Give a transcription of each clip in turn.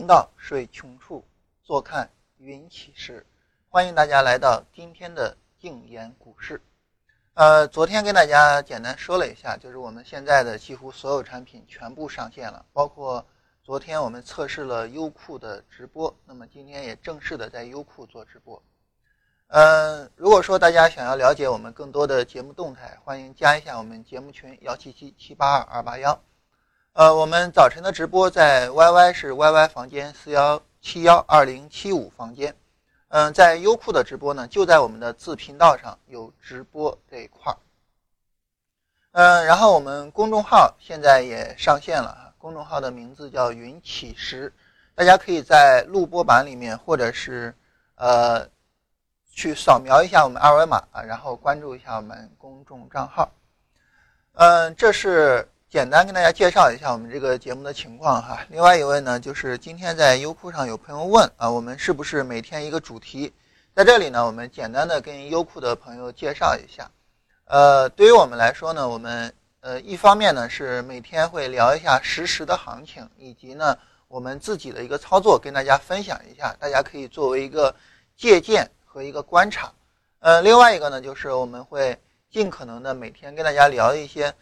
听到水穷处，坐看云起时。欢迎大家来到今天的静言股市。呃，昨天跟大家简单说了一下，就是我们现在的几乎所有产品全部上线了，包括昨天我们测试了优酷的直播，那么今天也正式的在优酷做直播。嗯，如果说大家想要了解我们更多的节目动态，欢迎加一下我们节目群幺七七七八二二八幺。呃，我们早晨的直播在 YY 是 YY 房间四幺七幺二零七五房间。嗯，在优酷的直播呢，就在我们的自频道上有直播这一块儿。嗯，然后我们公众号现在也上线了，公众号的名字叫云起时，大家可以在录播版里面或者是呃。去扫描一下我们二维码啊，然后关注一下我们公众账号。嗯，这是简单跟大家介绍一下我们这个节目的情况哈。另外一位呢，就是今天在优酷上有朋友问啊，我们是不是每天一个主题？在这里呢，我们简单的跟优酷的朋友介绍一下。呃，对于我们来说呢，我们呃一方面呢是每天会聊一下实时的行情，以及呢我们自己的一个操作跟大家分享一下，大家可以作为一个借鉴。和一个观察，呃，另外一个呢，就是我们会尽可能的每天跟大家聊一些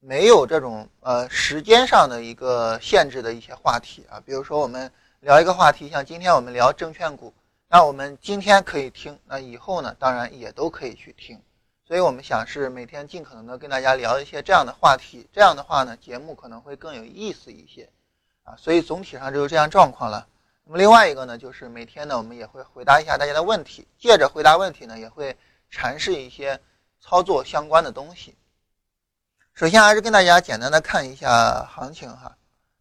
没有这种呃时间上的一个限制的一些话题啊，比如说我们聊一个话题，像今天我们聊证券股，那我们今天可以听，那以后呢，当然也都可以去听，所以我们想是每天尽可能的跟大家聊一些这样的话题，这样的话呢，节目可能会更有意思一些啊，所以总体上就是这样状况了。那么另外一个呢，就是每天呢，我们也会回答一下大家的问题，借着回答问题呢，也会阐释一些操作相关的东西。首先还是跟大家简单的看一下行情哈。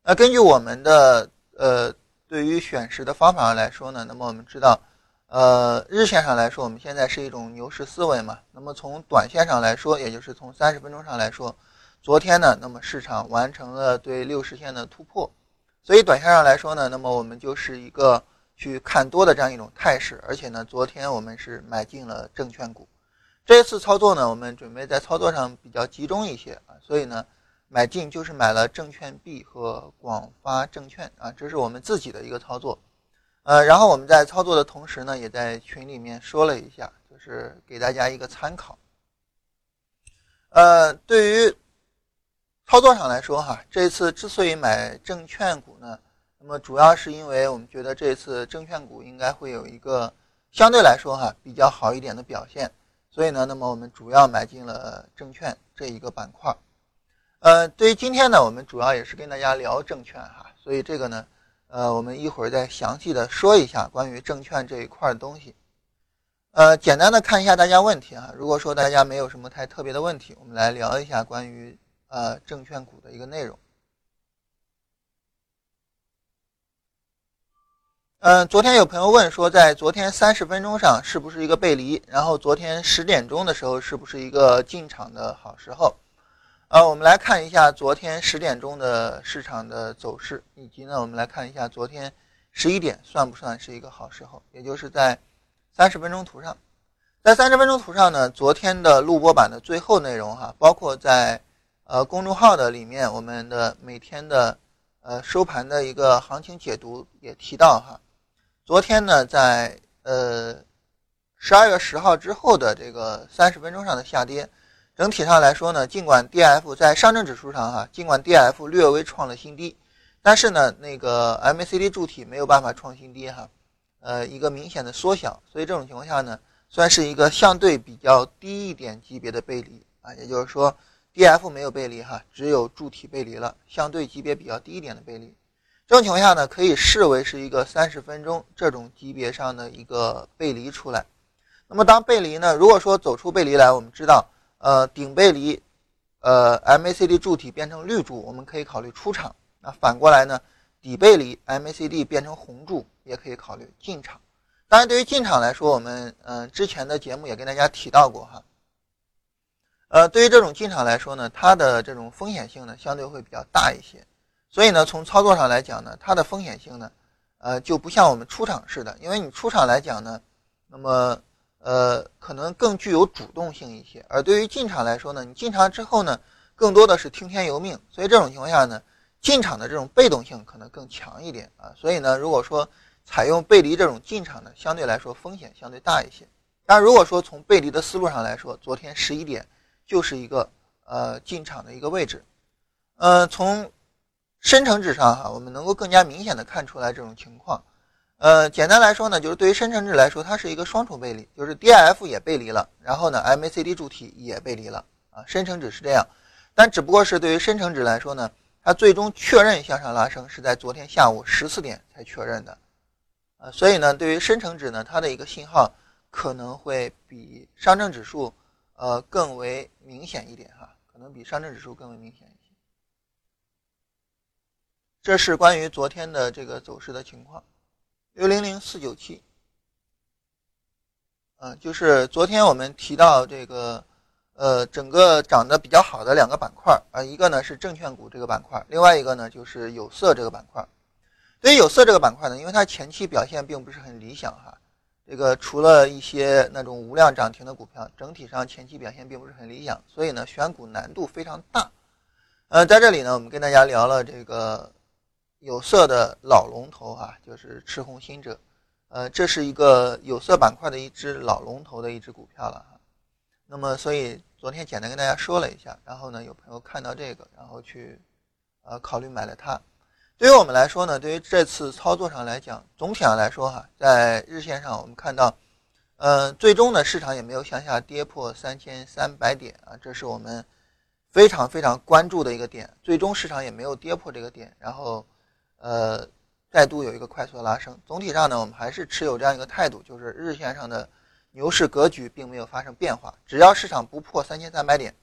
那根据我们的呃对于选时的方法来说呢，那么我们知道，呃日线上来说，我们现在是一种牛市思维嘛。那么从短线上来说，也就是从三十分钟上来说，昨天呢，那么市场完成了对六十线的突破。所以短线上来说呢，那么我们就是一个去看多的这样一种态势，而且呢，昨天我们是买进了证券股。这次操作呢，我们准备在操作上比较集中一些啊，所以呢，买进就是买了证券 B 和广发证券啊，这是我们自己的一个操作。呃，然后我们在操作的同时呢，也在群里面说了一下，就是给大家一个参考。呃，对于。操作上来说，哈，这次之所以买证券股呢，那么主要是因为我们觉得这次证券股应该会有一个相对来说哈比较好一点的表现，所以呢，那么我们主要买进了证券这一个板块。呃，对于今天呢，我们主要也是跟大家聊证券哈，所以这个呢，呃，我们一会儿再详细的说一下关于证券这一块的东西。呃，简单的看一下大家问题哈，如果说大家没有什么太特别的问题，我们来聊一下关于。呃，证券股的一个内容。嗯，昨天有朋友问说，在昨天三十分钟上是不是一个背离？然后昨天十点钟的时候是不是一个进场的好时候？呃，我们来看一下昨天十点钟的市场的走势，以及呢，我们来看一下昨天十一点算不算是一个好时候？也就是在三十分钟图上，在三十分钟图上呢，昨天的录播版的最后内容哈，包括在。呃，公众号的里面，我们的每天的呃收盘的一个行情解读也提到哈，昨天呢，在呃十二月十号之后的这个三十分钟上的下跌，整体上来说呢，尽管 D F 在上证指数上哈，尽管 D F 略微创了新低，但是呢，那个 M A C D 柱体没有办法创新低哈，呃，一个明显的缩小，所以这种情况下呢，算是一个相对比较低一点级别的背离啊，也就是说。D F 没有背离哈，只有柱体背离了，相对级别比较低一点的背离。这种情况下呢，可以视为是一个三十分钟这种级别上的一个背离出来。那么当背离呢，如果说走出背离来，我们知道，呃，顶背离，呃，M A C D 柱体变成绿柱，我们可以考虑出场。那反过来呢，底背离，M A C D 变成红柱，也可以考虑进场。当然，对于进场来说，我们嗯之前的节目也跟大家提到过哈。呃，对于这种进场来说呢，它的这种风险性呢相对会比较大一些，所以呢，从操作上来讲呢，它的风险性呢，呃，就不像我们出场似的，因为你出场来讲呢，那么呃，可能更具有主动性一些，而对于进场来说呢，你进场之后呢，更多的是听天由命，所以这种情况下呢，进场的这种被动性可能更强一点啊，所以呢，如果说采用背离这种进场呢，相对来说风险相对大一些。但如果说从背离的思路上来说，昨天十一点就是一个呃进场的一个位置。呃，从深成指上哈，我们能够更加明显的看出来这种情况。呃，简单来说呢，就是对于深成指来说，它是一个双重背离，就是 DIF 也背离了，然后呢 MACD 柱体也背离了啊。深成指是这样，但只不过是对于深成指来说呢，它最终确认向上拉升是在昨天下午十四点才确认的。呃，所以呢，对于深成指呢，它的一个信号可能会比上证指数呃更为明显一点哈，可能比上证指数更为明显一些。这是关于昨天的这个走势的情况。六零零四九七，嗯，就是昨天我们提到这个呃，整个涨得比较好的两个板块啊，一个呢是证券股这个板块，另外一个呢就是有色这个板块。对于有色这个板块呢，因为它前期表现并不是很理想哈，这个除了一些那种无量涨停的股票，整体上前期表现并不是很理想，所以呢选股难度非常大。呃，在这里呢，我们跟大家聊了这个有色的老龙头哈，就是赤红新者，呃，这是一个有色板块的一只老龙头的一只股票了哈。那么，所以昨天简单跟大家说了一下，然后呢，有朋友看到这个，然后去呃考虑买了它。对于我们来说呢，对于这次操作上来讲，总体上来说哈，在日线上我们看到，呃，最终呢市场也没有向下跌破三千三百点啊，这是我们非常非常关注的一个点。最终市场也没有跌破这个点，然后呃再度有一个快速的拉升。总体上呢，我们还是持有这样一个态度，就是日线上的牛市格局并没有发生变化。只要市场不破三千三百点，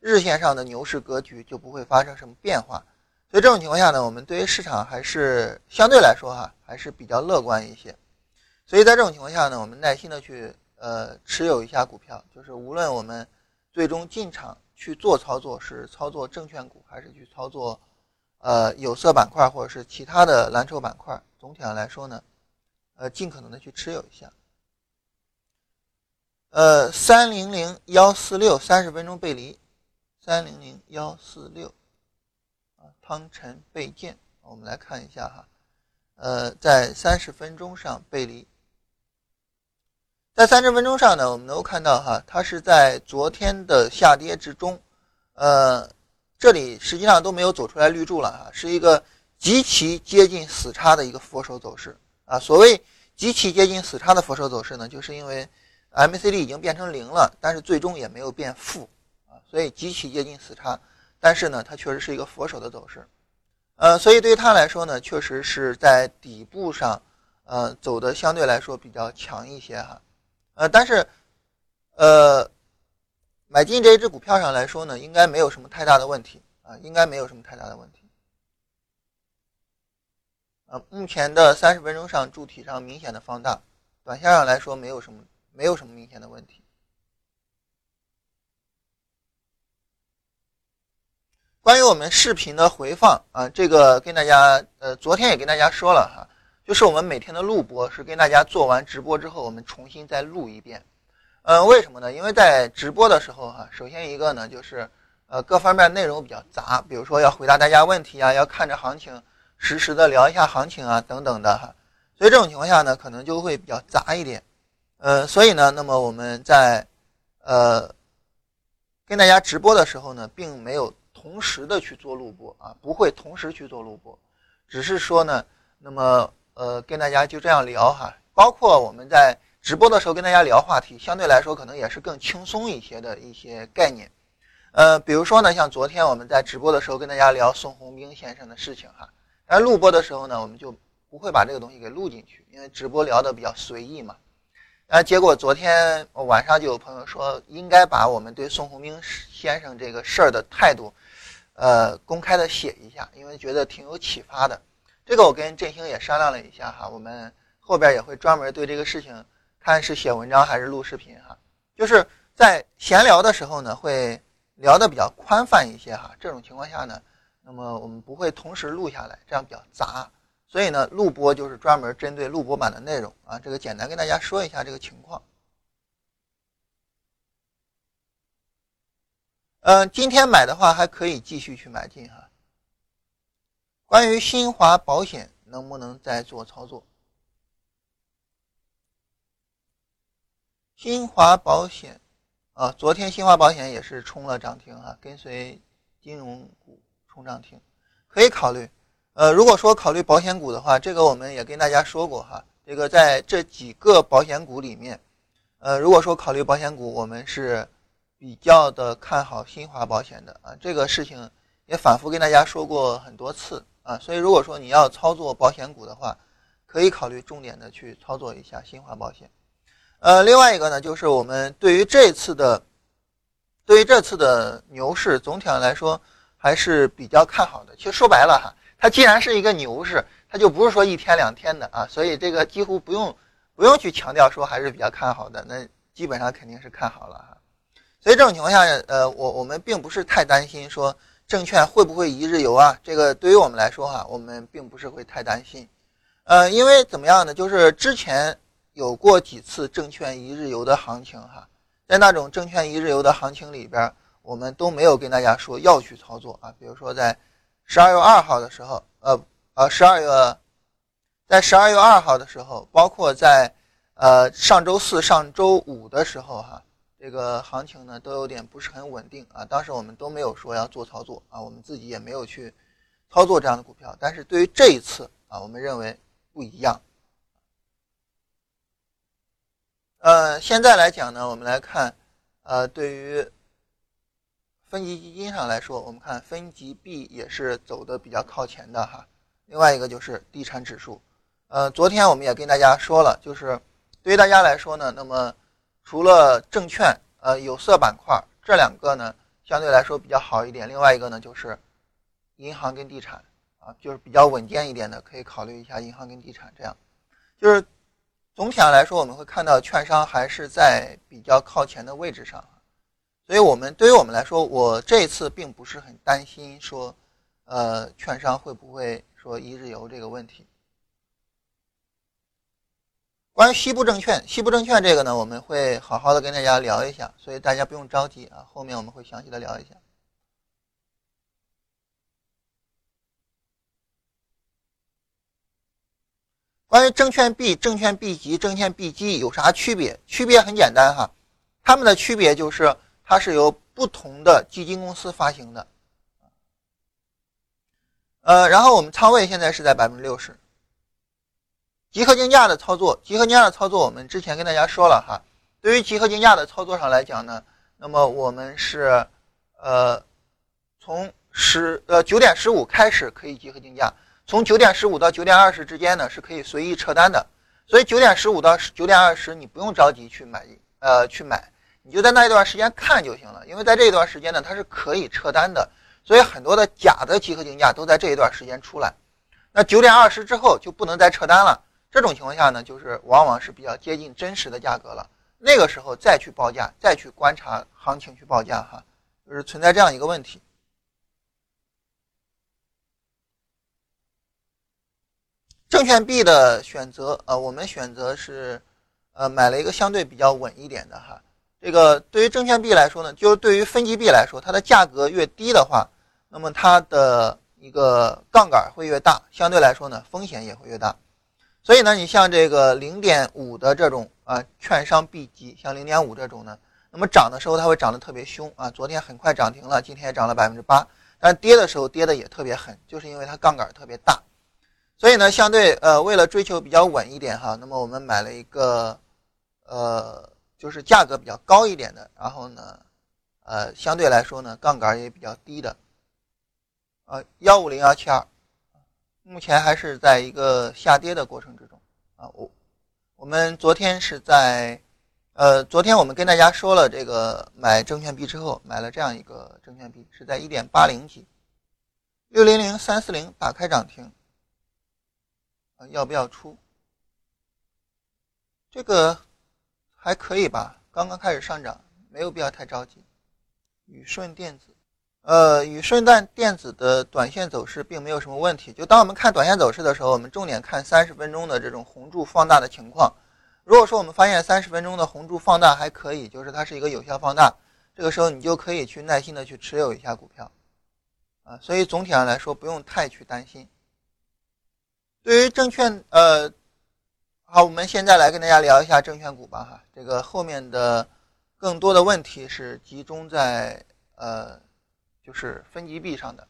日线上的牛市格局就不会发生什么变化。所以这种情况下呢，我们对于市场还是相对来说哈还是比较乐观一些。所以在这种情况下呢，我们耐心的去呃持有一下股票，就是无论我们最终进场去做操作，是操作证券股还是去操作呃有色板块或者是其他的蓝筹板块，总体上来说呢，呃尽可能的去持有一下。呃，三零零幺四六三十分钟背离，三零零幺四六。汤臣倍健，我们来看一下哈，呃，在三十分钟上背离，在三十分钟上呢，我们能够看到哈，它是在昨天的下跌之中，呃，这里实际上都没有走出来绿柱了哈，是一个极其接近死叉的一个佛手走势啊。所谓极其接近死叉的佛手走势呢，就是因为 MACD 已经变成零了，但是最终也没有变负啊，所以极其接近死叉。但是呢，它确实是一个佛手的走势，呃，所以对于它来说呢，确实是在底部上，呃，走的相对来说比较强一些哈，呃，但是，呃，买进这一只股票上来说呢，应该没有什么太大的问题啊，应该没有什么太大的问题，呃，目前的三十分钟上柱体上明显的放大，短线上来说没有什么没有什么明显的问题。关于我们视频的回放啊，这个跟大家呃，昨天也跟大家说了哈，就是我们每天的录播是跟大家做完直播之后，我们重新再录一遍。嗯，为什么呢？因为在直播的时候哈，首先一个呢就是呃各方面内容比较杂，比如说要回答大家问题啊，要看着行情实时的聊一下行情啊等等的哈，所以这种情况下呢，可能就会比较杂一点。呃，所以呢，那么我们在呃跟大家直播的时候呢，并没有。同时的去做录播啊，不会同时去做录播，只是说呢，那么呃跟大家就这样聊哈，包括我们在直播的时候跟大家聊话题，相对来说可能也是更轻松一些的一些概念，呃，比如说呢，像昨天我们在直播的时候跟大家聊宋鸿兵先生的事情哈，而录播的时候呢，我们就不会把这个东西给录进去，因为直播聊的比较随意嘛。啊，结果昨天晚上就有朋友说，应该把我们对宋鸿兵先生这个事儿的态度。呃，公开的写一下，因为觉得挺有启发的。这个我跟振兴也商量了一下哈，我们后边也会专门对这个事情看是写文章还是录视频哈。就是在闲聊的时候呢，会聊的比较宽泛一些哈。这种情况下呢，那么我们不会同时录下来，这样比较杂。所以呢，录播就是专门针对录播版的内容啊。这个简单跟大家说一下这个情况。嗯，今天买的话还可以继续去买进哈。关于新华保险能不能再做操作？新华保险啊，昨天新华保险也是冲了涨停哈，跟随金融股冲涨停，可以考虑。呃，如果说考虑保险股的话，这个我们也跟大家说过哈，这个在这几个保险股里面，呃，如果说考虑保险股，我们是比较的看好新华保险的啊，这个事情也反复跟大家说过很多次。啊，所以如果说你要操作保险股的话，可以考虑重点的去操作一下新华保险。呃，另外一个呢，就是我们对于这次的，对于这次的牛市，总体上来说还是比较看好的。其实说白了哈，它既然是一个牛市，它就不是说一天两天的啊，所以这个几乎不用不用去强调说还是比较看好的，那基本上肯定是看好了哈。所以这种情况下，呃，我我们并不是太担心说。证券会不会一日游啊？这个对于我们来说哈，我们并不是会太担心，呃，因为怎么样呢？就是之前有过几次证券一日游的行情哈，在那种证券一日游的行情里边，我们都没有跟大家说要去操作啊。比如说在十二月二号的时候，呃呃，十二月在十二月二号的时候，包括在呃上周四、上周五的时候哈。这个行情呢都有点不是很稳定啊，当时我们都没有说要做操作啊，我们自己也没有去操作这样的股票。但是对于这一次啊，我们认为不一样。呃，现在来讲呢，我们来看，呃，对于分级基金上来说，我们看分级 B 也是走的比较靠前的哈。另外一个就是地产指数，呃，昨天我们也跟大家说了，就是对于大家来说呢，那么。除了证券，呃，有色板块这两个呢，相对来说比较好一点。另外一个呢，就是银行跟地产啊，就是比较稳健一点的，可以考虑一下银行跟地产。这样，就是总体上来说，我们会看到券商还是在比较靠前的位置上。所以，我们对于我们来说，我这次并不是很担心说，呃，券商会不会说一日游这个问题。关于西部证券，西部证券这个呢，我们会好好的跟大家聊一下，所以大家不用着急啊，后面我们会详细的聊一下。关于证券 B、证券 B 级、证券 B 基有啥区别？区别很简单哈，它们的区别就是它是由不同的基金公司发行的，呃，然后我们仓位现在是在百分之六十。集合竞价的操作，集合竞价的操作，我们之前跟大家说了哈。对于集合竞价的操作上来讲呢，那么我们是，呃，从十呃九点十五开始可以集合竞价，从九点十五到九点二十之间呢是可以随意撤单的。所以九点十五到九点二十你不用着急去买，呃去买，你就在那一段时间看就行了。因为在这一段时间呢，它是可以撤单的，所以很多的假的集合竞价都在这一段时间出来。那九点二十之后就不能再撤单了。这种情况下呢，就是往往是比较接近真实的价格了。那个时候再去报价，再去观察行情去报价，哈，就是存在这样一个问题。证券 B 的选择，呃，我们选择是，呃，买了一个相对比较稳一点的哈。这个对于证券 B 来说呢，就是对于分级 B 来说，它的价格越低的话，那么它的一个杠杆会越大，相对来说呢，风险也会越大。所以呢，你像这个零点五的这种啊，券商 B 级，像零点五这种呢，那么涨的时候它会涨得特别凶啊，昨天很快涨停了，今天也涨了百分之八，但跌的时候跌的也特别狠，就是因为它杠杆特别大。所以呢，相对呃，为了追求比较稳一点哈，那么我们买了一个呃，就是价格比较高一点的，然后呢，呃，相对来说呢，杠杆也比较低的，呃，幺五零幺七二。目前还是在一个下跌的过程之中啊，我我们昨天是在，呃，昨天我们跟大家说了这个买证券币之后，买了这样一个证券币，是在一点八零几，六零零三四零打开涨停，啊，要不要出？这个还可以吧，刚刚开始上涨，没有必要太着急。宇顺电子。呃，宇顺旦电子的短线走势并没有什么问题。就当我们看短线走势的时候，我们重点看三十分钟的这种红柱放大的情况。如果说我们发现三十分钟的红柱放大还可以，就是它是一个有效放大，这个时候你就可以去耐心的去持有一下股票，啊，所以总体上来说不用太去担心对于证券，呃，好，我们现在来跟大家聊一下证券股吧，哈，这个后面的更多的问题是集中在呃，就是分级币上的。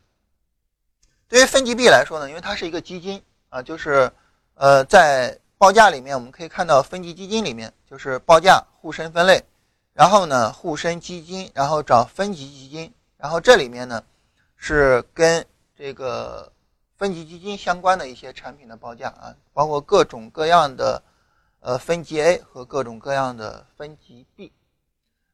对于分级币来说呢，因为它是一个基金啊，就是呃，在报价里面我们可以看到分级基金里面就是报价沪深分类，然后呢沪深基金，然后找分级基金，然后这里面呢是跟这个。分级基金相关的一些产品的报价啊，包括各种各样的呃分级 A 和各种各样的分级 B。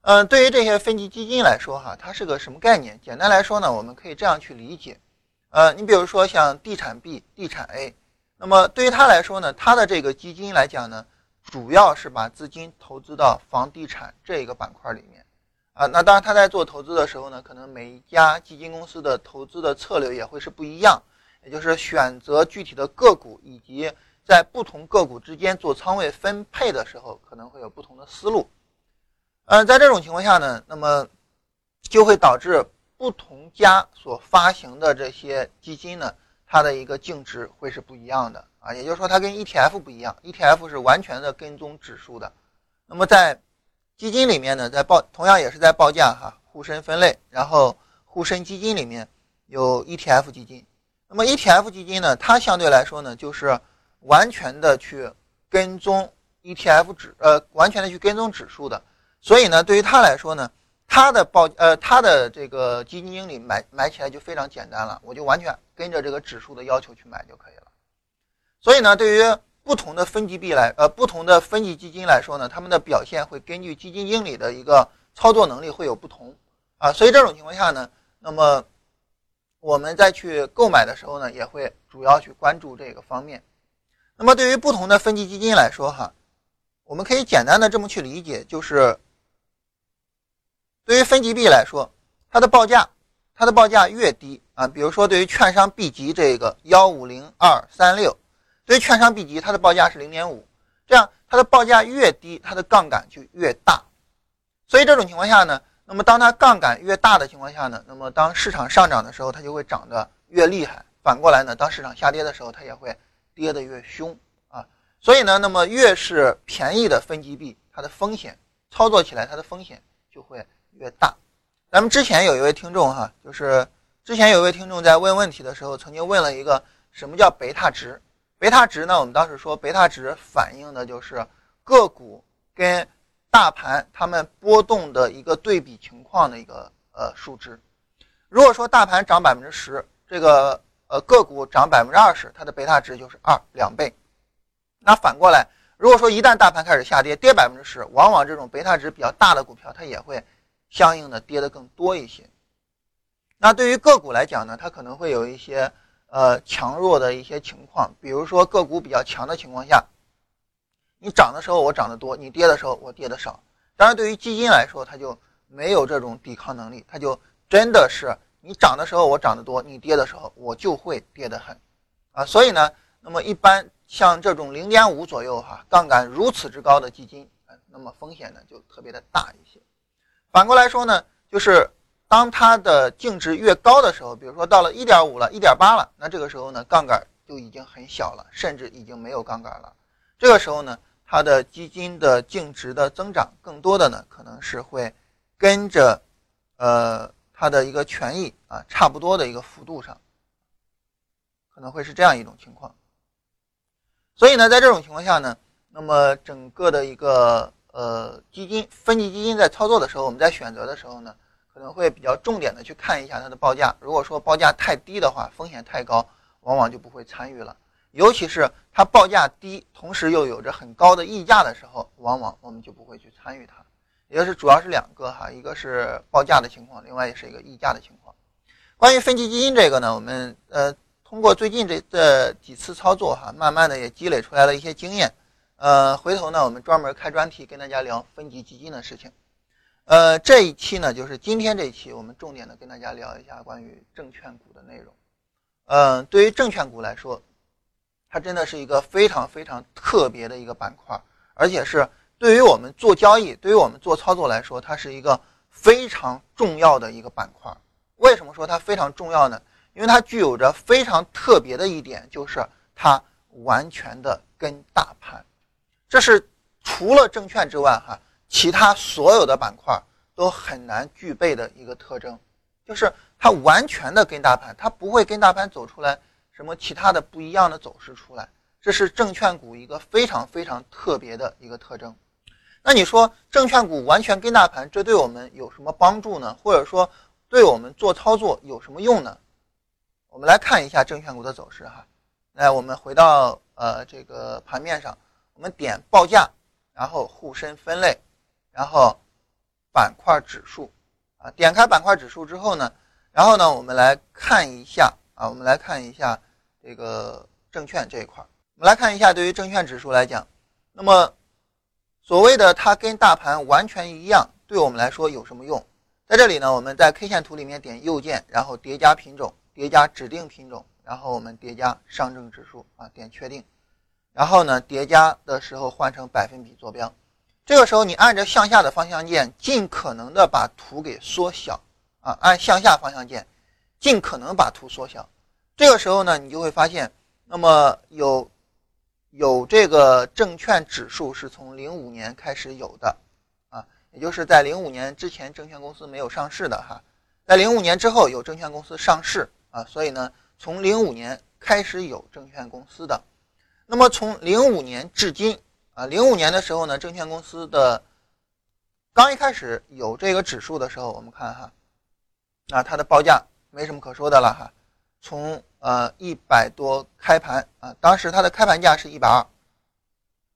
嗯，对于这些分级基金来说哈，它是个什么概念？简单来说呢，我们可以这样去理解。呃，你比如说像地产 B、地产 A，那么对于它来说呢，它的这个基金来讲呢，主要是把资金投资到房地产这一个板块里面啊。那当然，它在做投资的时候呢，可能每一家基金公司的投资的策略也会是不一样。也就是选择具体的个股，以及在不同个股之间做仓位分配的时候，可能会有不同的思路。嗯，在这种情况下呢，那么就会导致不同家所发行的这些基金呢，它的一个净值会是不一样的啊。也就是说，它跟 ETF 不一样，ETF 是完全的跟踪指数的。那么在基金里面呢，在报同样也是在报价哈，沪深分类，然后沪深基金里面有 ETF 基金。那么 ETF 基金呢，它相对来说呢，就是完全的去跟踪 ETF 指，呃，完全的去跟踪指数的。所以呢，对于它来说呢，它的报，呃，它的这个基金经理买买起来就非常简单了，我就完全跟着这个指数的要求去买就可以了。所以呢，对于不同的分级币来，呃，不同的分级基金来说呢，他们的表现会根据基金经理的一个操作能力会有不同啊。所以这种情况下呢，那么。我们再去购买的时候呢，也会主要去关注这个方面。那么对于不同的分级基金来说，哈，我们可以简单的这么去理解，就是对于分级币来说，它的报价，它的报价越低啊，比如说对于券商 B 级这个幺五零二三六，对于券商 B 级，它的报价是零点五，这样它的报价越低，它的杠杆就越大。所以这种情况下呢。那么，当它杠杆越大的情况下呢，那么当市场上涨的时候，它就会涨得越厉害。反过来呢，当市场下跌的时候，它也会跌得越凶啊。所以呢，那么越是便宜的分级币，它的风险操作起来，它的风险就会越大。咱们之前有一位听众哈，就是之前有一位听众在问问题的时候，曾经问了一个什么叫贝塔值？贝塔值呢，我们当时说贝塔值反映的就是个股跟大盘它们波动的一个对比情况的一个呃数值，如果说大盘涨百分之十，这个呃个股涨百分之二十，它的贝塔值就是二两倍。那反过来，如果说一旦大盘开始下跌，跌百分之十，往往这种贝塔值比较大的股票，它也会相应的跌得更多一些。那对于个股来讲呢，它可能会有一些呃强弱的一些情况，比如说个股比较强的情况下。你涨的时候我涨得多，你跌的时候我跌的少。当然，对于基金来说，它就没有这种抵抗能力，它就真的是你涨的时候我涨得多，你跌的时候我就会跌得很，啊，所以呢，那么一般像这种零点五左右哈，杠杆如此之高的基金，那么风险呢就特别的大一些。反过来说呢，就是当它的净值越高的时候，比如说到了一点五了、一点八了，那这个时候呢，杠杆就已经很小了，甚至已经没有杠杆了。这个时候呢。它的基金的净值的增长，更多的呢可能是会跟着，呃，它的一个权益啊差不多的一个幅度上，可能会是这样一种情况。所以呢，在这种情况下呢，那么整个的一个呃基金分级基金在操作的时候，我们在选择的时候呢，可能会比较重点的去看一下它的报价。如果说报价太低的话，风险太高，往往就不会参与了。尤其是它报价低，同时又有着很高的溢价的时候，往往我们就不会去参与它。也就是主要是两个哈，一个是报价的情况，另外也是一个溢价的情况。关于分级基金这个呢，我们呃通过最近这这几次操作哈，慢慢的也积累出来了一些经验。呃，回头呢我们专门开专题跟大家聊分级基金的事情。呃，这一期呢就是今天这一期，我们重点的跟大家聊一下关于证券股的内容。嗯，对于证券股来说。它真的是一个非常非常特别的一个板块，而且是对于我们做交易、对于我们做操作来说，它是一个非常重要的一个板块。为什么说它非常重要呢？因为它具有着非常特别的一点，就是它完全的跟大盘，这是除了证券之外哈，其他所有的板块都很难具备的一个特征，就是它完全的跟大盘，它不会跟大盘走出来什么其他的不一样的走势出来，这是证券股一个非常非常特别的一个特征。那你说证券股完全跟大盘，这对我们有什么帮助呢？或者说对我们做操作有什么用呢？我们来看一下证券股的走势哈。来，我们回到呃这个盘面上，我们点报价，然后沪深分类，然后板块指数啊。点开板块指数之后呢，然后呢，我们来看一下啊，我们来看一下这个证券这一块。我们来看一下，对于证券指数来讲，那么。所谓的它跟大盘完全一样，对我们来说有什么用？在这里呢，我们在 K 线图里面点右键，然后叠加品种，叠加指定品种，然后我们叠加上证指数啊，点确定，然后呢，叠加的时候换成百分比坐标。这个时候你按着向下的方向键，尽可能的把图给缩小啊，按向下方向键，尽可能把图缩小。这个时候呢，你就会发现，那么有。有这个证券指数是从零五年开始有的，啊，也就是在零五年之前证券公司没有上市的哈，在零五年之后有证券公司上市啊，所以呢，从零五年开始有证券公司的，那么从零五年至今啊，零五年的时候呢，证券公司的刚一开始有这个指数的时候，我们看哈，啊，它的报价没什么可说的了哈，从。呃，一百多开盘啊，当时它的开盘价是一百二，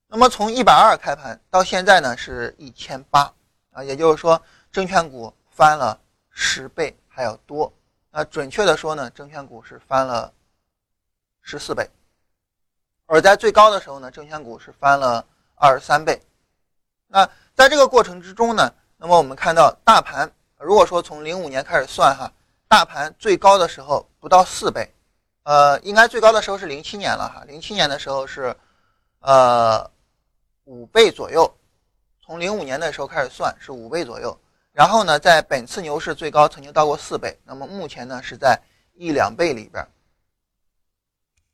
那么从一百二开盘到现在呢是一千八啊，也就是说证券股翻了十倍还要多。那准确的说呢，证券股是翻了十四倍，而在最高的时候呢，证券股是翻了二十三倍。那在这个过程之中呢，那么我们看到大盘，如果说从零五年开始算哈，大盘最高的时候不到四倍。呃，应该最高的时候是零七年了哈，零七年的时候是，呃，五倍左右，从零五年的时候开始算是五倍左右。然后呢，在本次牛市最高曾经到过四倍，那么目前呢是在一两倍里边。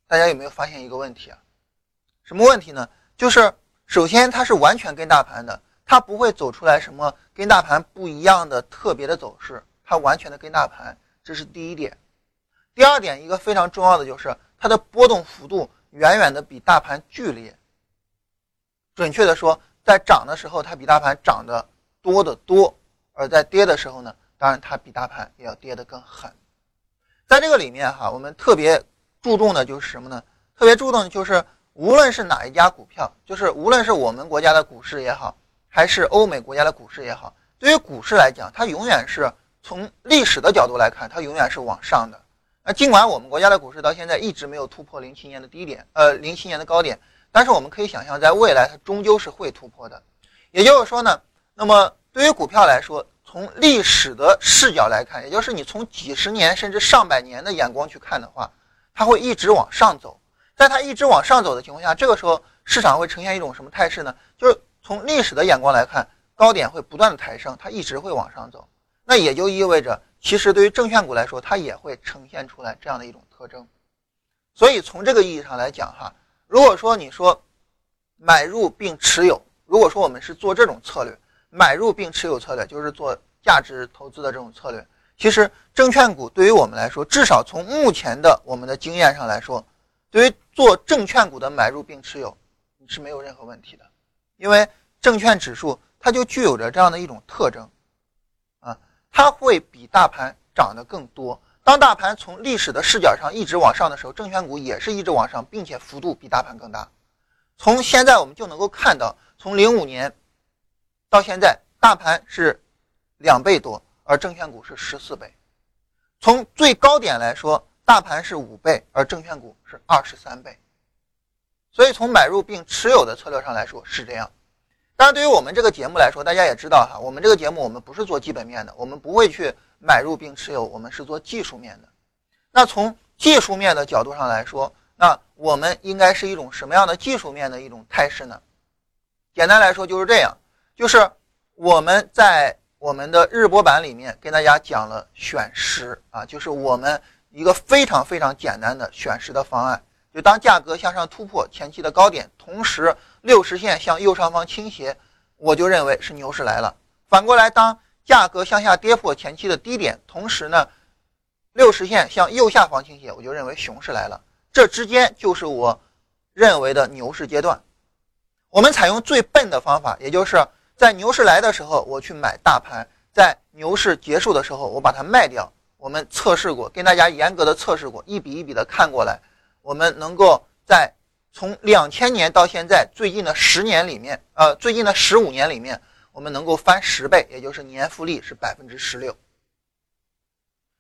大家有没有发现一个问题啊？什么问题呢？就是首先它是完全跟大盘的，它不会走出来什么跟大盘不一样的特别的走势，它完全的跟大盘，这是第一点。第二点，一个非常重要的就是它的波动幅度远远的比大盘剧烈。准确的说，在涨的时候它比大盘涨得多得多，而在跌的时候呢，当然它比大盘也要跌得更狠。在这个里面哈，我们特别注重的就是什么呢？特别注重的就是无论是哪一家股票，就是无论是我们国家的股市也好，还是欧美国家的股市也好，对于股市来讲，它永远是从历史的角度来看，它永远是往上的。那尽管我们国家的股市到现在一直没有突破零七年的低点，呃，零七年的高点，但是我们可以想象，在未来它终究是会突破的。也就是说呢，那么对于股票来说，从历史的视角来看，也就是你从几十年甚至上百年的眼光去看的话，它会一直往上走。在它一直往上走的情况下，这个时候市场会呈现一种什么态势呢？就是从历史的眼光来看，高点会不断的抬升，它一直会往上走。那也就意味着。其实对于证券股来说，它也会呈现出来这样的一种特征。所以从这个意义上来讲，哈，如果说你说买入并持有，如果说我们是做这种策略，买入并持有策略，就是做价值投资的这种策略，其实证券股对于我们来说，至少从目前的我们的经验上来说，对于做证券股的买入并持有你是没有任何问题的，因为证券指数它就具有着这样的一种特征。它会比大盘涨得更多。当大盘从历史的视角上一直往上的时候，证券股也是一直往上，并且幅度比大盘更大。从现在我们就能够看到，从零五年到现在，大盘是两倍多，而证券股是十四倍。从最高点来说，大盘是五倍，而证券股是二十三倍。所以从买入并持有的策略上来说是这样。当然，对于我们这个节目来说，大家也知道哈，我们这个节目我们不是做基本面的，我们不会去买入并持有，我们是做技术面的。那从技术面的角度上来说，那我们应该是一种什么样的技术面的一种态势呢？简单来说就是这样，就是我们在我们的日播版里面跟大家讲了选时啊，就是我们一个非常非常简单的选时的方案。就当价格向上突破前期的高点，同时六十线向右上方倾斜，我就认为是牛市来了。反过来，当价格向下跌破前期的低点，同时呢，六十线向右下方倾斜，我就认为熊市来了。这之间就是我认为的牛市阶段。我们采用最笨的方法，也就是在牛市来的时候我去买大盘，在牛市结束的时候我把它卖掉。我们测试过，跟大家严格的测试过，一笔一笔的看过来。我们能够在从两千年到现在最近的十年里面，呃，最近的十五年里面，我们能够翻十倍，也就是年复利是百分之十六。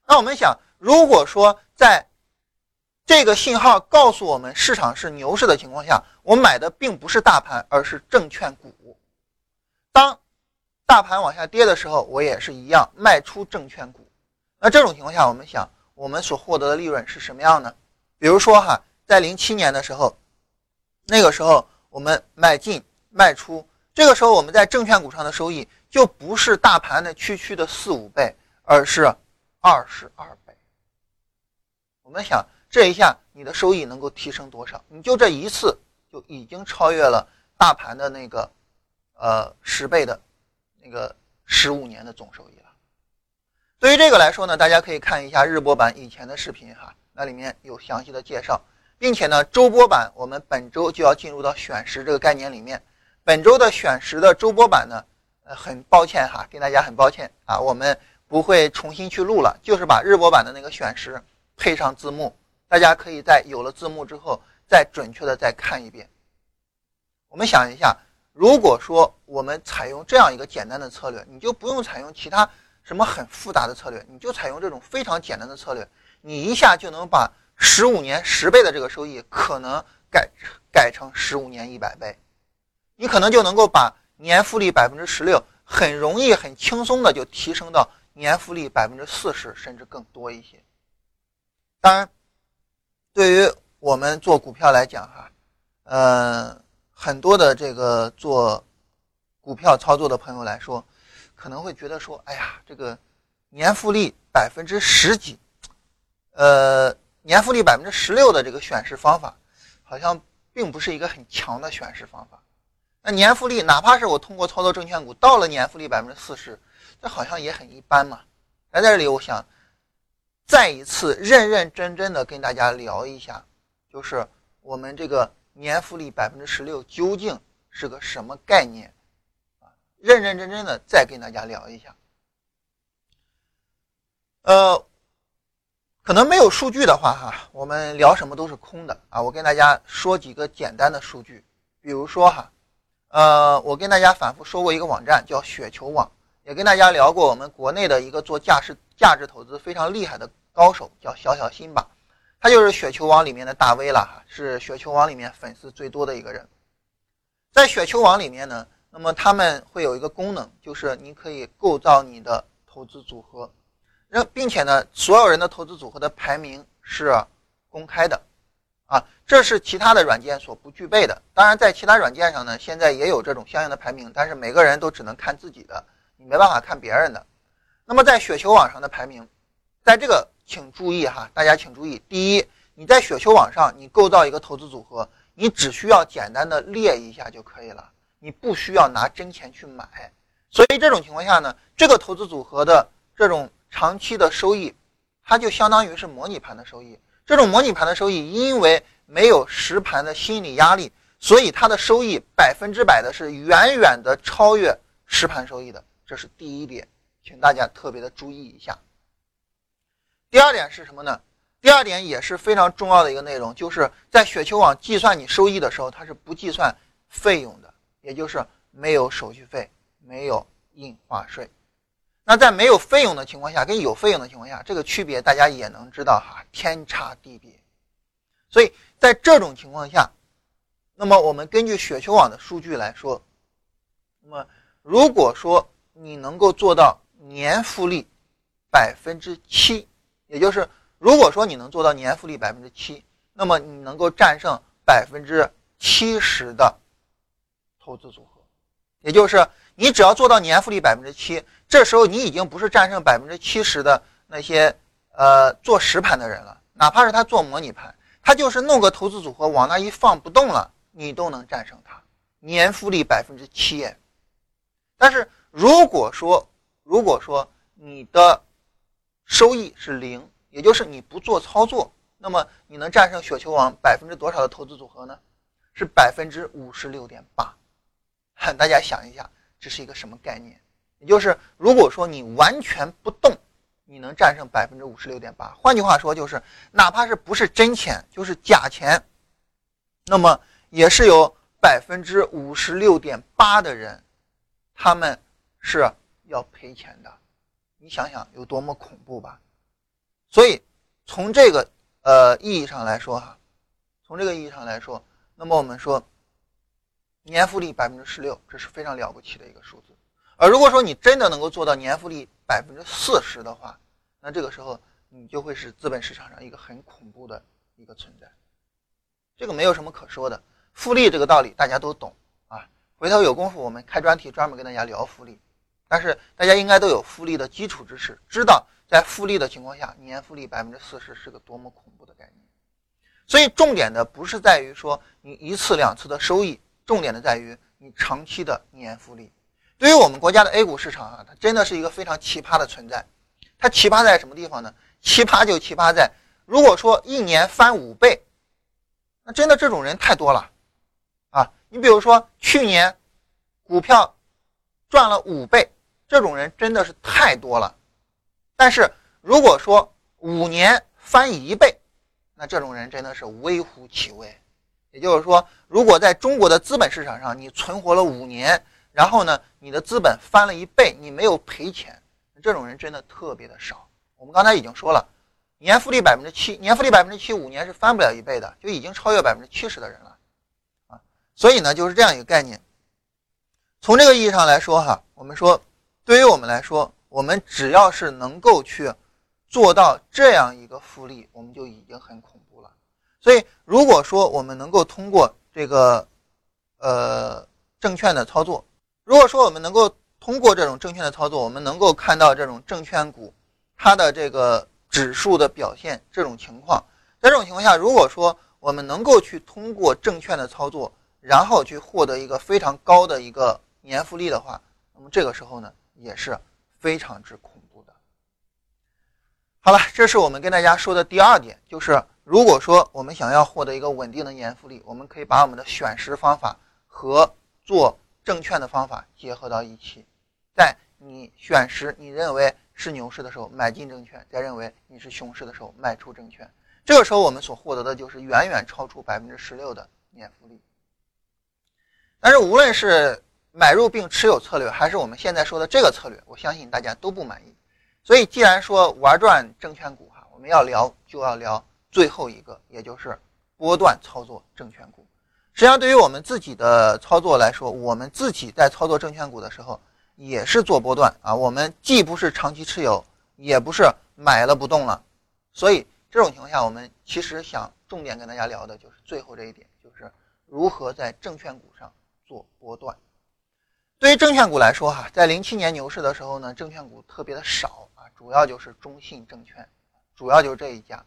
那我们想，如果说在这个信号告诉我们市场是牛市的情况下，我买的并不是大盘，而是证券股。当大盘往下跌的时候，我也是一样卖出证券股。那这种情况下，我们想，我们所获得的利润是什么样呢？比如说哈，在零七年的时候，那个时候我们买进卖出，这个时候我们在证券股上的收益就不是大盘的区区的四五倍，而是二十二倍。我们想这一下你的收益能够提升多少？你就这一次就已经超越了大盘的那个呃十倍的那个十五年的总收益了。对于这个来说呢，大家可以看一下日播版以前的视频哈。那里面有详细的介绍，并且呢，周播版我们本周就要进入到选时这个概念里面。本周的选时的周播版呢，呃，很抱歉哈，跟大家很抱歉啊，我们不会重新去录了，就是把日播版的那个选时配上字幕，大家可以在有了字幕之后再准确的再看一遍。我们想一下，如果说我们采用这样一个简单的策略，你就不用采用其他什么很复杂的策略，你就采用这种非常简单的策略。你一下就能把十五年十倍的这个收益，可能改改成十五年一百倍，你可能就能够把年复利百分之十六，很容易很轻松的就提升到年复利百分之四十，甚至更多一些。当然，对于我们做股票来讲，哈，呃，很多的这个做股票操作的朋友来说，可能会觉得说，哎呀，这个年复利百分之十几。呃，年复利百分之十六的这个选时方法，好像并不是一个很强的选时方法。那年复利，哪怕是我通过操作证券股到了年复利百分之四十，这好像也很一般嘛。来在这里，我想再一次认认真真的跟大家聊一下，就是我们这个年复利百分之十六究竟是个什么概念啊？认认真真的再跟大家聊一下。呃。可能没有数据的话，哈，我们聊什么都是空的啊！我跟大家说几个简单的数据，比如说哈，呃，我跟大家反复说过一个网站叫雪球网，也跟大家聊过我们国内的一个做价值价值投资非常厉害的高手，叫小小新吧，他就是雪球网里面的大 V 了哈，是雪球网里面粉丝最多的一个人。在雪球网里面呢，那么他们会有一个功能，就是你可以构造你的投资组合。并且呢，所有人的投资组合的排名是公开的，啊，这是其他的软件所不具备的。当然，在其他软件上呢，现在也有这种相应的排名，但是每个人都只能看自己的，你没办法看别人的。那么在雪球网上的排名，在这个请注意哈，大家请注意，第一，你在雪球网上你构造一个投资组合，你只需要简单的列一下就可以了，你不需要拿真钱去买。所以这种情况下呢，这个投资组合的这种。长期的收益，它就相当于是模拟盘的收益。这种模拟盘的收益，因为没有实盘的心理压力，所以它的收益百分之百的是远远的超越实盘收益的。这是第一点，请大家特别的注意一下。第二点是什么呢？第二点也是非常重要的一个内容，就是在雪球网计算你收益的时候，它是不计算费用的，也就是没有手续费，没有印花税。那在没有费用的情况下，跟有费用的情况下，这个区别大家也能知道哈，天差地别。所以在这种情况下，那么我们根据雪球网的数据来说，那么如果说你能够做到年复利百分之七，也就是如果说你能做到年复利百分之七，那么你能够战胜百分之七十的投资组合，也就是你只要做到年复利百分之七。这时候你已经不是战胜百分之七十的那些呃做实盘的人了，哪怕是他做模拟盘，他就是弄个投资组合往那一放不动了，你都能战胜他，年复利百分之七。但是如果说如果说你的收益是零，也就是你不做操作，那么你能战胜雪球网百分之多少的投资组合呢？是百分之五十六点八。大家想一下，这是一个什么概念？就是如果说你完全不动，你能战胜百分之五十六点八。换句话说，就是哪怕是不是真钱，就是假钱，那么也是有百分之五十六点八的人，他们是要赔钱的。你想想有多么恐怖吧？所以从这个呃意义上来说哈，从这个意义上来说，那么我们说年复利百分之十六，这是非常了不起的一个数字。而如果说你真的能够做到年复利百分之四十的话，那这个时候你就会是资本市场上一个很恐怖的一个存在。这个没有什么可说的，复利这个道理大家都懂啊。回头有功夫我们开专题专门跟大家聊复利。但是大家应该都有复利的基础知识，知道在复利的情况下，年复利百分之四十是个多么恐怖的概念。所以重点的不是在于说你一次两次的收益，重点的在于你长期的年复利。对于我们国家的 A 股市场啊，它真的是一个非常奇葩的存在。它奇葩在什么地方呢？奇葩就奇葩在，如果说一年翻五倍，那真的这种人太多了啊！你比如说去年股票赚了五倍，这种人真的是太多了。但是如果说五年翻一倍，那这种人真的是微乎其微。也就是说，如果在中国的资本市场上，你存活了五年。然后呢，你的资本翻了一倍，你没有赔钱，这种人真的特别的少。我们刚才已经说了，年复利百分之七，年复利百分之七，五年是翻不了一倍的，就已经超越百分之七十的人了，啊，所以呢，就是这样一个概念。从这个意义上来说，哈，我们说，对于我们来说，我们只要是能够去做到这样一个复利，我们就已经很恐怖了。所以，如果说我们能够通过这个，呃，证券的操作，如果说我们能够通过这种证券的操作，我们能够看到这种证券股它的这个指数的表现这种情况，在这种情况下，如果说我们能够去通过证券的操作，然后去获得一个非常高的一个年复利的话，那么这个时候呢，也是非常之恐怖的。好了，这是我们跟大家说的第二点，就是如果说我们想要获得一个稳定的年复利，我们可以把我们的选时方法和做。证券的方法结合到一起，在你选时你认为是牛市的时候买进证券，再认为你是熊市的时候卖出证券，这个时候我们所获得的就是远远超出百分之十六的年复利。但是无论是买入并持有策略，还是我们现在说的这个策略，我相信大家都不满意。所以既然说玩转证券股哈，我们要聊就要聊最后一个，也就是波段操作证券股。实际上，对于我们自己的操作来说，我们自己在操作证券股的时候，也是做波段啊。我们既不是长期持有，也不是买了不动了。所以这种情况下，我们其实想重点跟大家聊的就是最后这一点，就是如何在证券股上做波段。对于证券股来说，哈，在零七年牛市的时候呢，证券股特别的少啊，主要就是中信证券，主要就是这一家。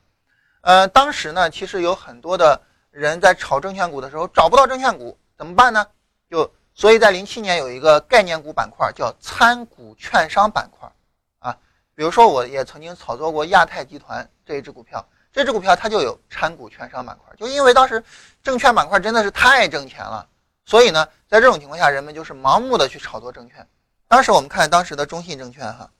呃，当时呢，其实有很多的。人在炒证券股的时候找不到证券股怎么办呢？就所以在零七年有一个概念股板块叫参股券商板块，啊，比如说我也曾经炒作过亚太集团这一只股票，这只股票它就有参股券商板块，就因为当时证券板块真的是太挣钱了，所以呢，在这种情况下，人们就是盲目的去炒作证券。当时我们看当时的中信证券哈，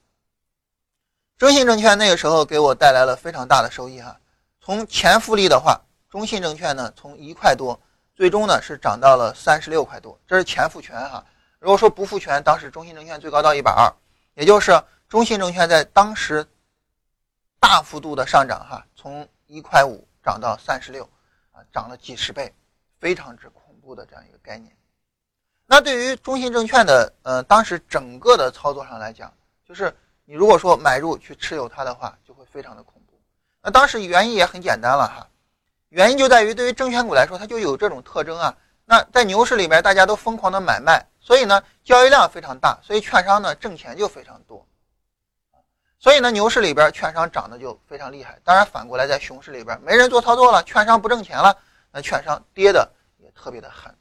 中信证券那个时候给我带来了非常大的收益哈，从前复利的话。中信证券呢，从一块多，最终呢是涨到了三十六块多，这是前复权哈。如果说不复权，当时中信证券最高到一百二，也就是中信证券在当时大幅度的上涨哈，从一块五涨到三十六，啊，涨了几十倍，非常之恐怖的这样一个概念。那对于中信证券的呃当时整个的操作上来讲，就是你如果说买入去持有它的话，就会非常的恐怖。那当时原因也很简单了哈。原因就在于，对于证券股来说，它就有这种特征啊。那在牛市里面，大家都疯狂的买卖，所以呢，交易量非常大，所以券商呢挣钱就非常多。所以呢，牛市里边券商涨得就非常厉害。当然，反过来在熊市里边没人做操作了，券商不挣钱了，那券商跌的也特别的狠。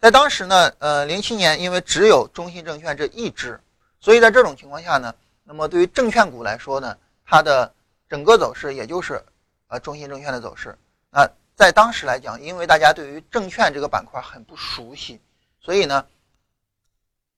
在当时呢，呃，零七年因为只有中信证券这一支，所以在这种情况下呢，那么对于证券股来说呢，它的整个走势也就是呃中信证券的走势。那在当时来讲，因为大家对于证券这个板块很不熟悉，所以呢，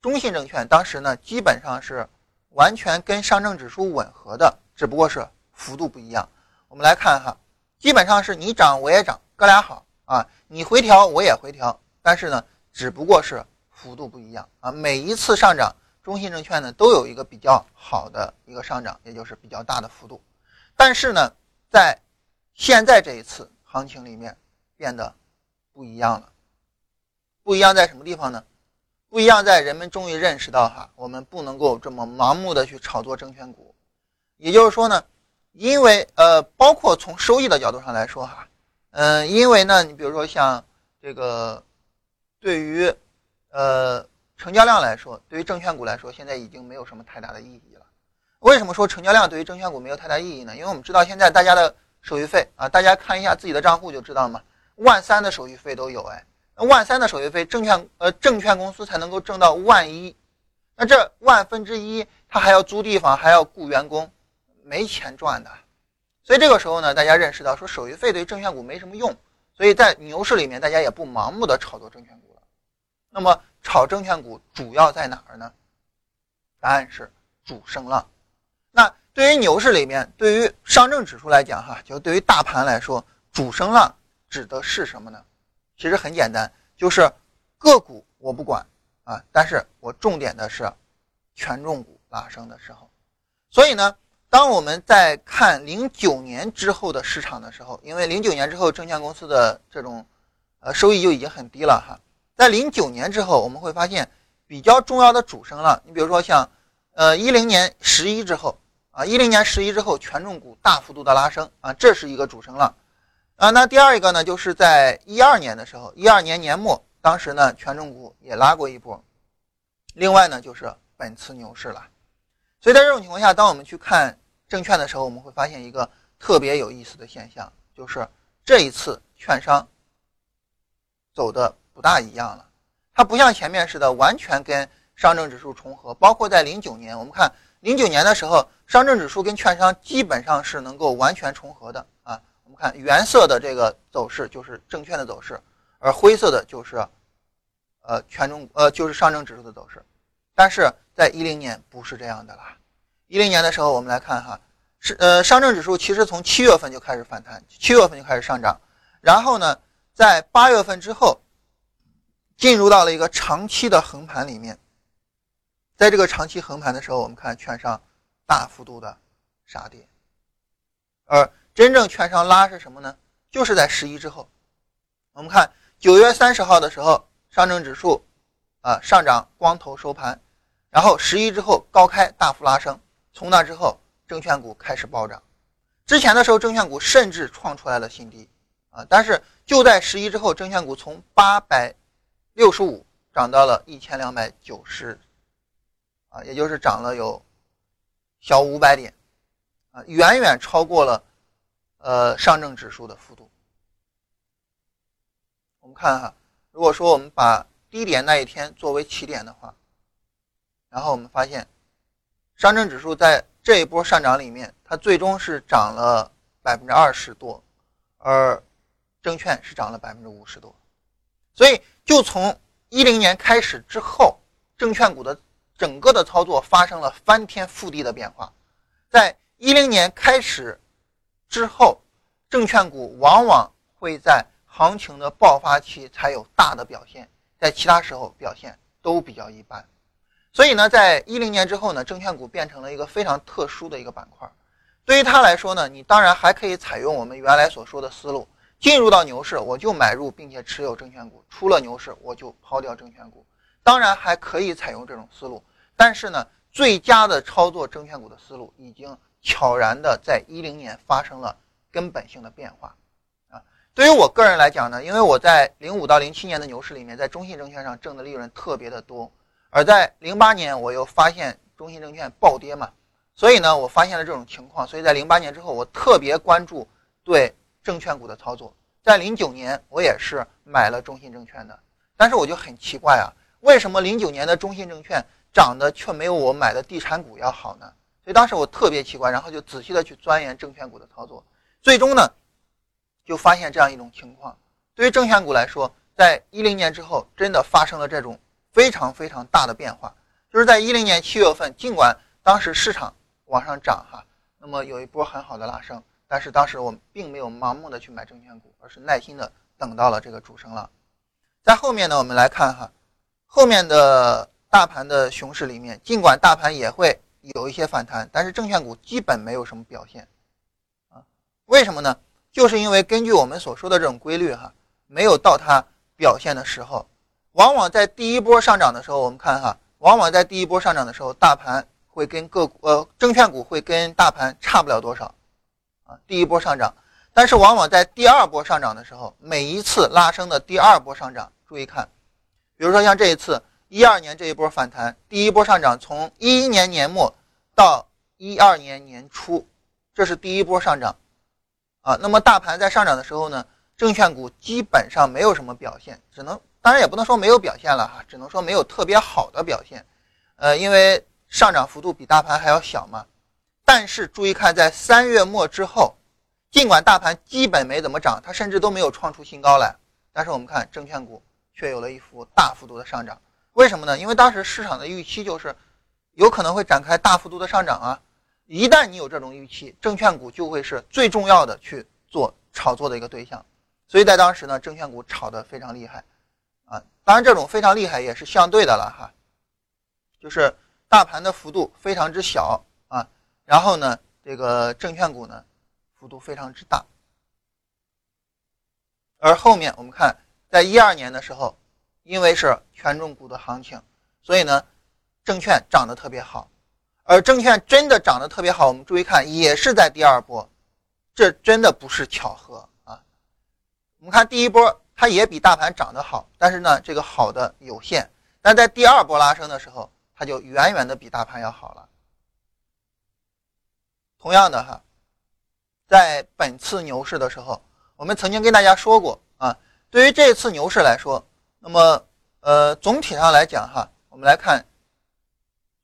中信证券当时呢基本上是完全跟上证指数吻合的，只不过是幅度不一样。我们来看哈，基本上是你涨我也涨，哥俩好啊，你回调我也回调，但是呢，只不过是幅度不一样啊。每一次上涨，中信证券呢都有一个比较好的一个上涨，也就是比较大的幅度。但是呢，在现在这一次。行情里面变得不一样了，不一样在什么地方呢？不一样在人们终于认识到哈，我们不能够这么盲目的去炒作证券股。也就是说呢，因为呃，包括从收益的角度上来说哈，嗯，因为呢，你比如说像这个，对于呃成交量来说，对于证券股来说，现在已经没有什么太大的意义了。为什么说成交量对于证券股没有太大意义呢？因为我们知道现在大家的。手续费啊，大家看一下自己的账户就知道了嘛。万三的手续费都有哎，那万三的手续费，证券呃证券公司才能够挣到万一，那这万分之一，他还要租地方，还要雇员工，没钱赚的。所以这个时候呢，大家认识到说手续费对证券股没什么用，所以在牛市里面，大家也不盲目的炒作证券股了。那么炒证券股主要在哪儿呢？答案是主升浪。那。对于牛市里面，对于上证指数来讲，哈，就对于大盘来说，主升浪指的是什么呢？其实很简单，就是个股我不管啊，但是我重点的是权重股拉升的时候。所以呢，当我们在看零九年之后的市场的时候，因为零九年之后证券公司的这种呃收益就已经很低了哈，在零九年之后，我们会发现比较重要的主升浪，你比如说像呃一零年十一之后。啊，一零年十一之后，权重股大幅度的拉升啊，这是一个主升浪啊。那第二一个呢，就是在一二年的时候，一二年年末，当时呢，权重股也拉过一波。另外呢，就是本次牛市了。所以在这种情况下，当我们去看证券的时候，我们会发现一个特别有意思的现象，就是这一次券商走的不大一样了，它不像前面似的完全跟上证指数重合，包括在零九年，我们看。零九年的时候，上证指数跟券商基本上是能够完全重合的啊。我们看原色的这个走势就是证券的走势，而灰色的就是呃权重呃就是上证指数的走势。但是在一零年不是这样的啦。一零年的时候，我们来看哈，是呃上证指数其实从七月份就开始反弹，七月份就开始上涨，然后呢，在八月份之后进入到了一个长期的横盘里面。在这个长期横盘的时候，我们看券商大幅度的杀跌，而真正券商拉是什么呢？就是在十一之后，我们看九月三十号的时候，上证指数啊上涨光头收盘，然后十一之后高开大幅拉升，从那之后证券股开始暴涨，之前的时候证券股甚至创出来了新低啊，但是就在十一之后，证券股从八百六十五涨到了一千两百九十。啊，也就是涨了有小五百点，啊，远远超过了呃上证指数的幅度。我们看哈，如果说我们把低点那一天作为起点的话，然后我们发现上证指数在这一波上涨里面，它最终是涨了百分之二十多，而证券是涨了百分之五十多。所以，就从一零年开始之后，证券股的。整个的操作发生了翻天覆地的变化，在一零年开始之后，证券股往往会在行情的爆发期才有大的表现，在其他时候表现都比较一般。所以呢，在一零年之后呢，证券股变成了一个非常特殊的一个板块。对于它来说呢，你当然还可以采用我们原来所说的思路，进入到牛市我就买入并且持有证券股，出了牛市我就抛掉证券股。当然还可以采用这种思路。但是呢，最佳的操作证券股的思路已经悄然的在一零年发生了根本性的变化，啊，对于我个人来讲呢，因为我在零五到零七年的牛市里面，在中信证券上挣的利润特别的多，而在零八年我又发现中信证券暴跌嘛，所以呢，我发现了这种情况，所以在零八年之后，我特别关注对证券股的操作。在零九年，我也是买了中信证券的，但是我就很奇怪啊，为什么零九年的中信证券涨的却没有我买的地产股要好呢？所以当时我特别奇怪，然后就仔细的去钻研证券股的操作，最终呢，就发现这样一种情况：对于证券股来说，在一零年之后，真的发生了这种非常非常大的变化，就是在一零年七月份，尽管当时市场往上涨哈，那么有一波很好的拉升。但是当时我并没有盲目的去买证券股，而是耐心的等到了这个主升浪。在后面呢，我们来看哈，后面的大盘的熊市里面，尽管大盘也会有一些反弹，但是证券股基本没有什么表现啊。为什么呢？就是因为根据我们所说的这种规律哈，没有到它表现的时候。往往在第一波上涨的时候，我们看哈，往往在第一波上涨的时候，大盘会跟个股呃证券股会跟大盘差不了多少。啊第一波上涨，但是往往在第二波上涨的时候，每一次拉升的第二波上涨，注意看，比如说像这一次一二年这一波反弹，第一波上涨从一一年年末到一二年年初，这是第一波上涨，啊，那么大盘在上涨的时候呢，证券股基本上没有什么表现，只能当然也不能说没有表现了哈，只能说没有特别好的表现，呃，因为上涨幅度比大盘还要小嘛。但是注意看，在三月末之后，尽管大盘基本没怎么涨，它甚至都没有创出新高来，但是我们看证券股却有了一幅大幅度的上涨。为什么呢？因为当时市场的预期就是有可能会展开大幅度的上涨啊。一旦你有这种预期，证券股就会是最重要的去做炒作的一个对象。所以在当时呢，证券股炒得非常厉害啊。当然，这种非常厉害也是相对的了哈，就是大盘的幅度非常之小啊。然后呢，这个证券股呢，幅度非常之大。而后面我们看，在一二年的时候，因为是权重股的行情，所以呢，证券涨得特别好。而证券真的涨得特别好，我们注意看，也是在第二波，这真的不是巧合啊。我们看第一波，它也比大盘涨得好，但是呢，这个好的有限。但在第二波拉升的时候，它就远远的比大盘要好了。同样的哈，在本次牛市的时候，我们曾经跟大家说过啊，对于这次牛市来说，那么呃总体上来讲哈，我们来看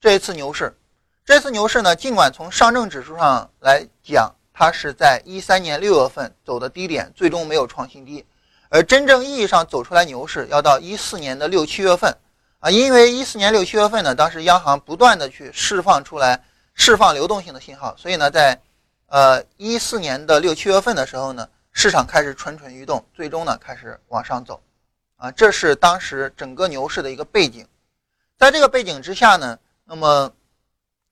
这一次牛市，这次牛市呢，尽管从上证指数上来讲，它是在一三年六月份走的低点，最终没有创新低，而真正意义上走出来牛市要到一四年的六七月份啊，因为一四年六七月份呢，当时央行不断的去释放出来。释放流动性的信号，所以呢，在呃一四年的六七月份的时候呢，市场开始蠢蠢欲动，最终呢开始往上走，啊，这是当时整个牛市的一个背景。在这个背景之下呢，那么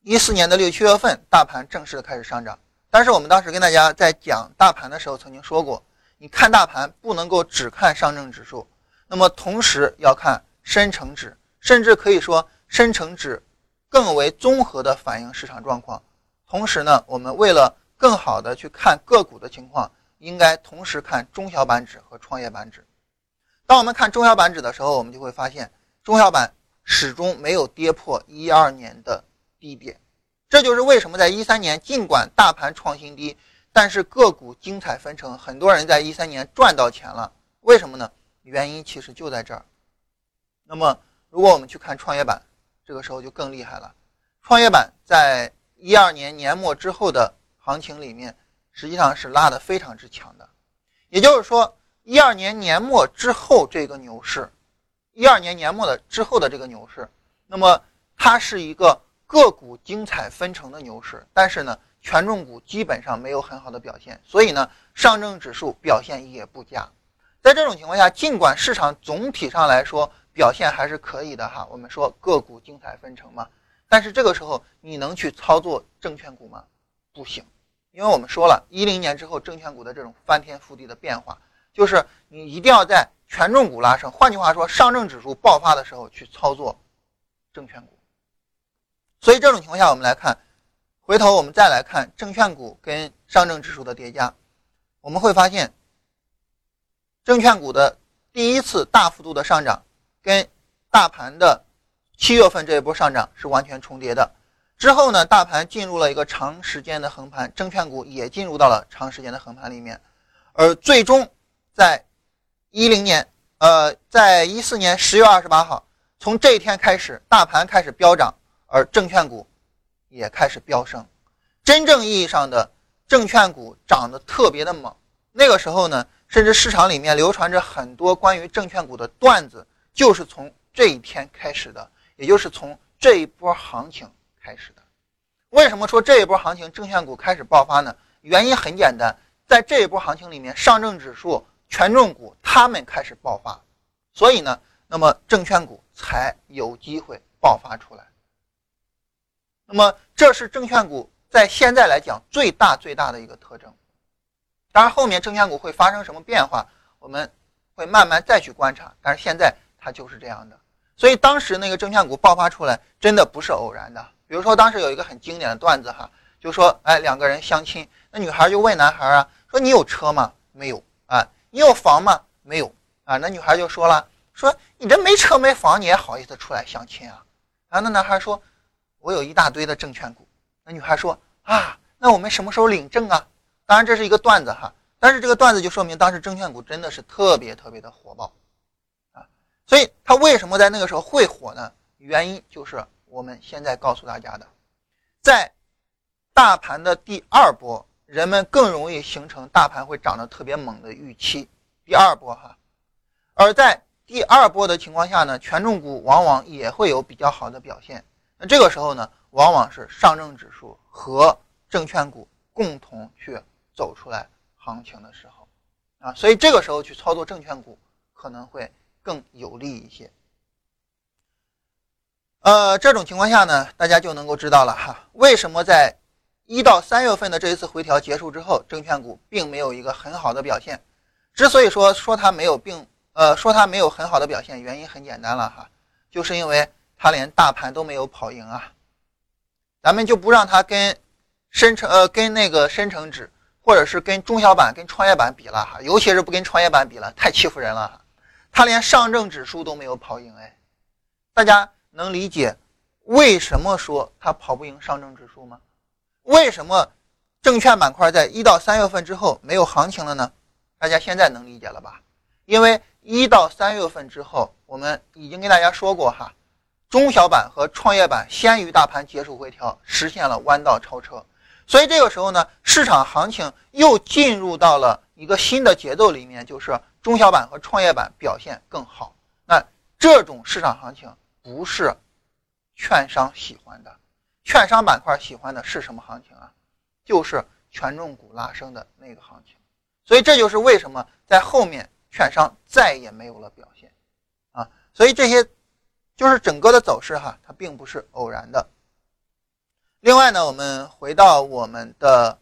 一四年的六七月份，大盘正式的开始上涨。但是我们当时跟大家在讲大盘的时候，曾经说过，你看大盘不能够只看上证指数，那么同时要看深成指，甚至可以说深成指。更为综合的反映市场状况，同时呢，我们为了更好的去看个股的情况，应该同时看中小板指和创业板指。当我们看中小板指的时候，我们就会发现中小板始终没有跌破一二年的低点，这就是为什么在一三年尽管大盘创新低，但是个股精彩纷呈，很多人在一三年赚到钱了。为什么呢？原因其实就在这儿。那么，如果我们去看创业板。这个时候就更厉害了，创业板在一二年年末之后的行情里面，实际上是拉的非常之强的。也就是说，一二年年末之后这个牛市，一二年年末的之后的这个牛市，那么它是一个个股精彩纷呈的牛市，但是呢，权重股基本上没有很好的表现，所以呢，上证指数表现也不佳。在这种情况下，尽管市场总体上来说，表现还是可以的哈，我们说个股精彩纷呈嘛，但是这个时候你能去操作证券股吗？不行，因为我们说了一零年之后证券股的这种翻天覆地的变化，就是你一定要在权重股拉升，换句话说，上证指数爆发的时候去操作证券股。所以这种情况下，我们来看，回头我们再来看证券股跟上证指数的叠加，我们会发现，证券股的第一次大幅度的上涨。跟大盘的七月份这一波上涨是完全重叠的，之后呢，大盘进入了一个长时间的横盘，证券股也进入到了长时间的横盘里面，而最终在一零年，呃，在一四年十月二十八号，从这一天开始，大盘开始飙涨，而证券股也开始飙升，真正意义上的证券股涨得特别的猛。那个时候呢，甚至市场里面流传着很多关于证券股的段子，就是从这一天开始的，也就是从这一波行情。开始的，为什么说这一波行情证券股开始爆发呢？原因很简单，在这一波行情里面，上证指数、权重股他们开始爆发，所以呢，那么证券股才有机会爆发出来。那么这是证券股在现在来讲最大最大的一个特征。当然，后面证券股会发生什么变化，我们会慢慢再去观察。但是现在它就是这样的，所以当时那个证券股爆发出来，真的不是偶然的。比如说，当时有一个很经典的段子哈，就说，哎，两个人相亲，那女孩就问男孩啊，说你有车吗？没有。你有房吗？没有啊。那女孩就说了，说你这没车没房，你也好意思出来相亲啊？啊，那男孩说，我有一大堆的证券股。那女孩说，啊，那我们什么时候领证啊？当然这是一个段子哈，但是这个段子就说明当时证券股真的是特别特别的火爆啊。所以它为什么在那个时候会火呢？原因就是。我们现在告诉大家的，在大盘的第二波，人们更容易形成大盘会涨得特别猛的预期。第二波哈，而在第二波的情况下呢，权重股往往也会有比较好的表现。那这个时候呢，往往是上证指数和证券股共同去走出来行情的时候啊，所以这个时候去操作证券股可能会更有利一些。呃，这种情况下呢，大家就能够知道了哈，为什么在一到三月份的这一次回调结束之后，证券股并没有一个很好的表现。之所以说说它没有并呃说它没有很好的表现，原因很简单了哈，就是因为它连大盘都没有跑赢啊。咱们就不让它跟深成呃跟那个深成指或者是跟中小板跟创业板比了哈，尤其是不跟创业板比了，太欺负人了哈。它连上证指数都没有跑赢哎，大家。能理解为什么说它跑不赢上证指数吗？为什么证券板块在一到三月份之后没有行情了呢？大家现在能理解了吧？因为一到三月份之后，我们已经跟大家说过哈，中小板和创业板先于大盘结束回调，实现了弯道超车，所以这个时候呢，市场行情又进入到了一个新的节奏里面，就是中小板和创业板表现更好。那这种市场行情。不是券商喜欢的，券商板块喜欢的是什么行情啊？就是权重股拉升的那个行情。所以这就是为什么在后面券商再也没有了表现啊。所以这些就是整个的走势哈，它并不是偶然的。另外呢，我们回到我们的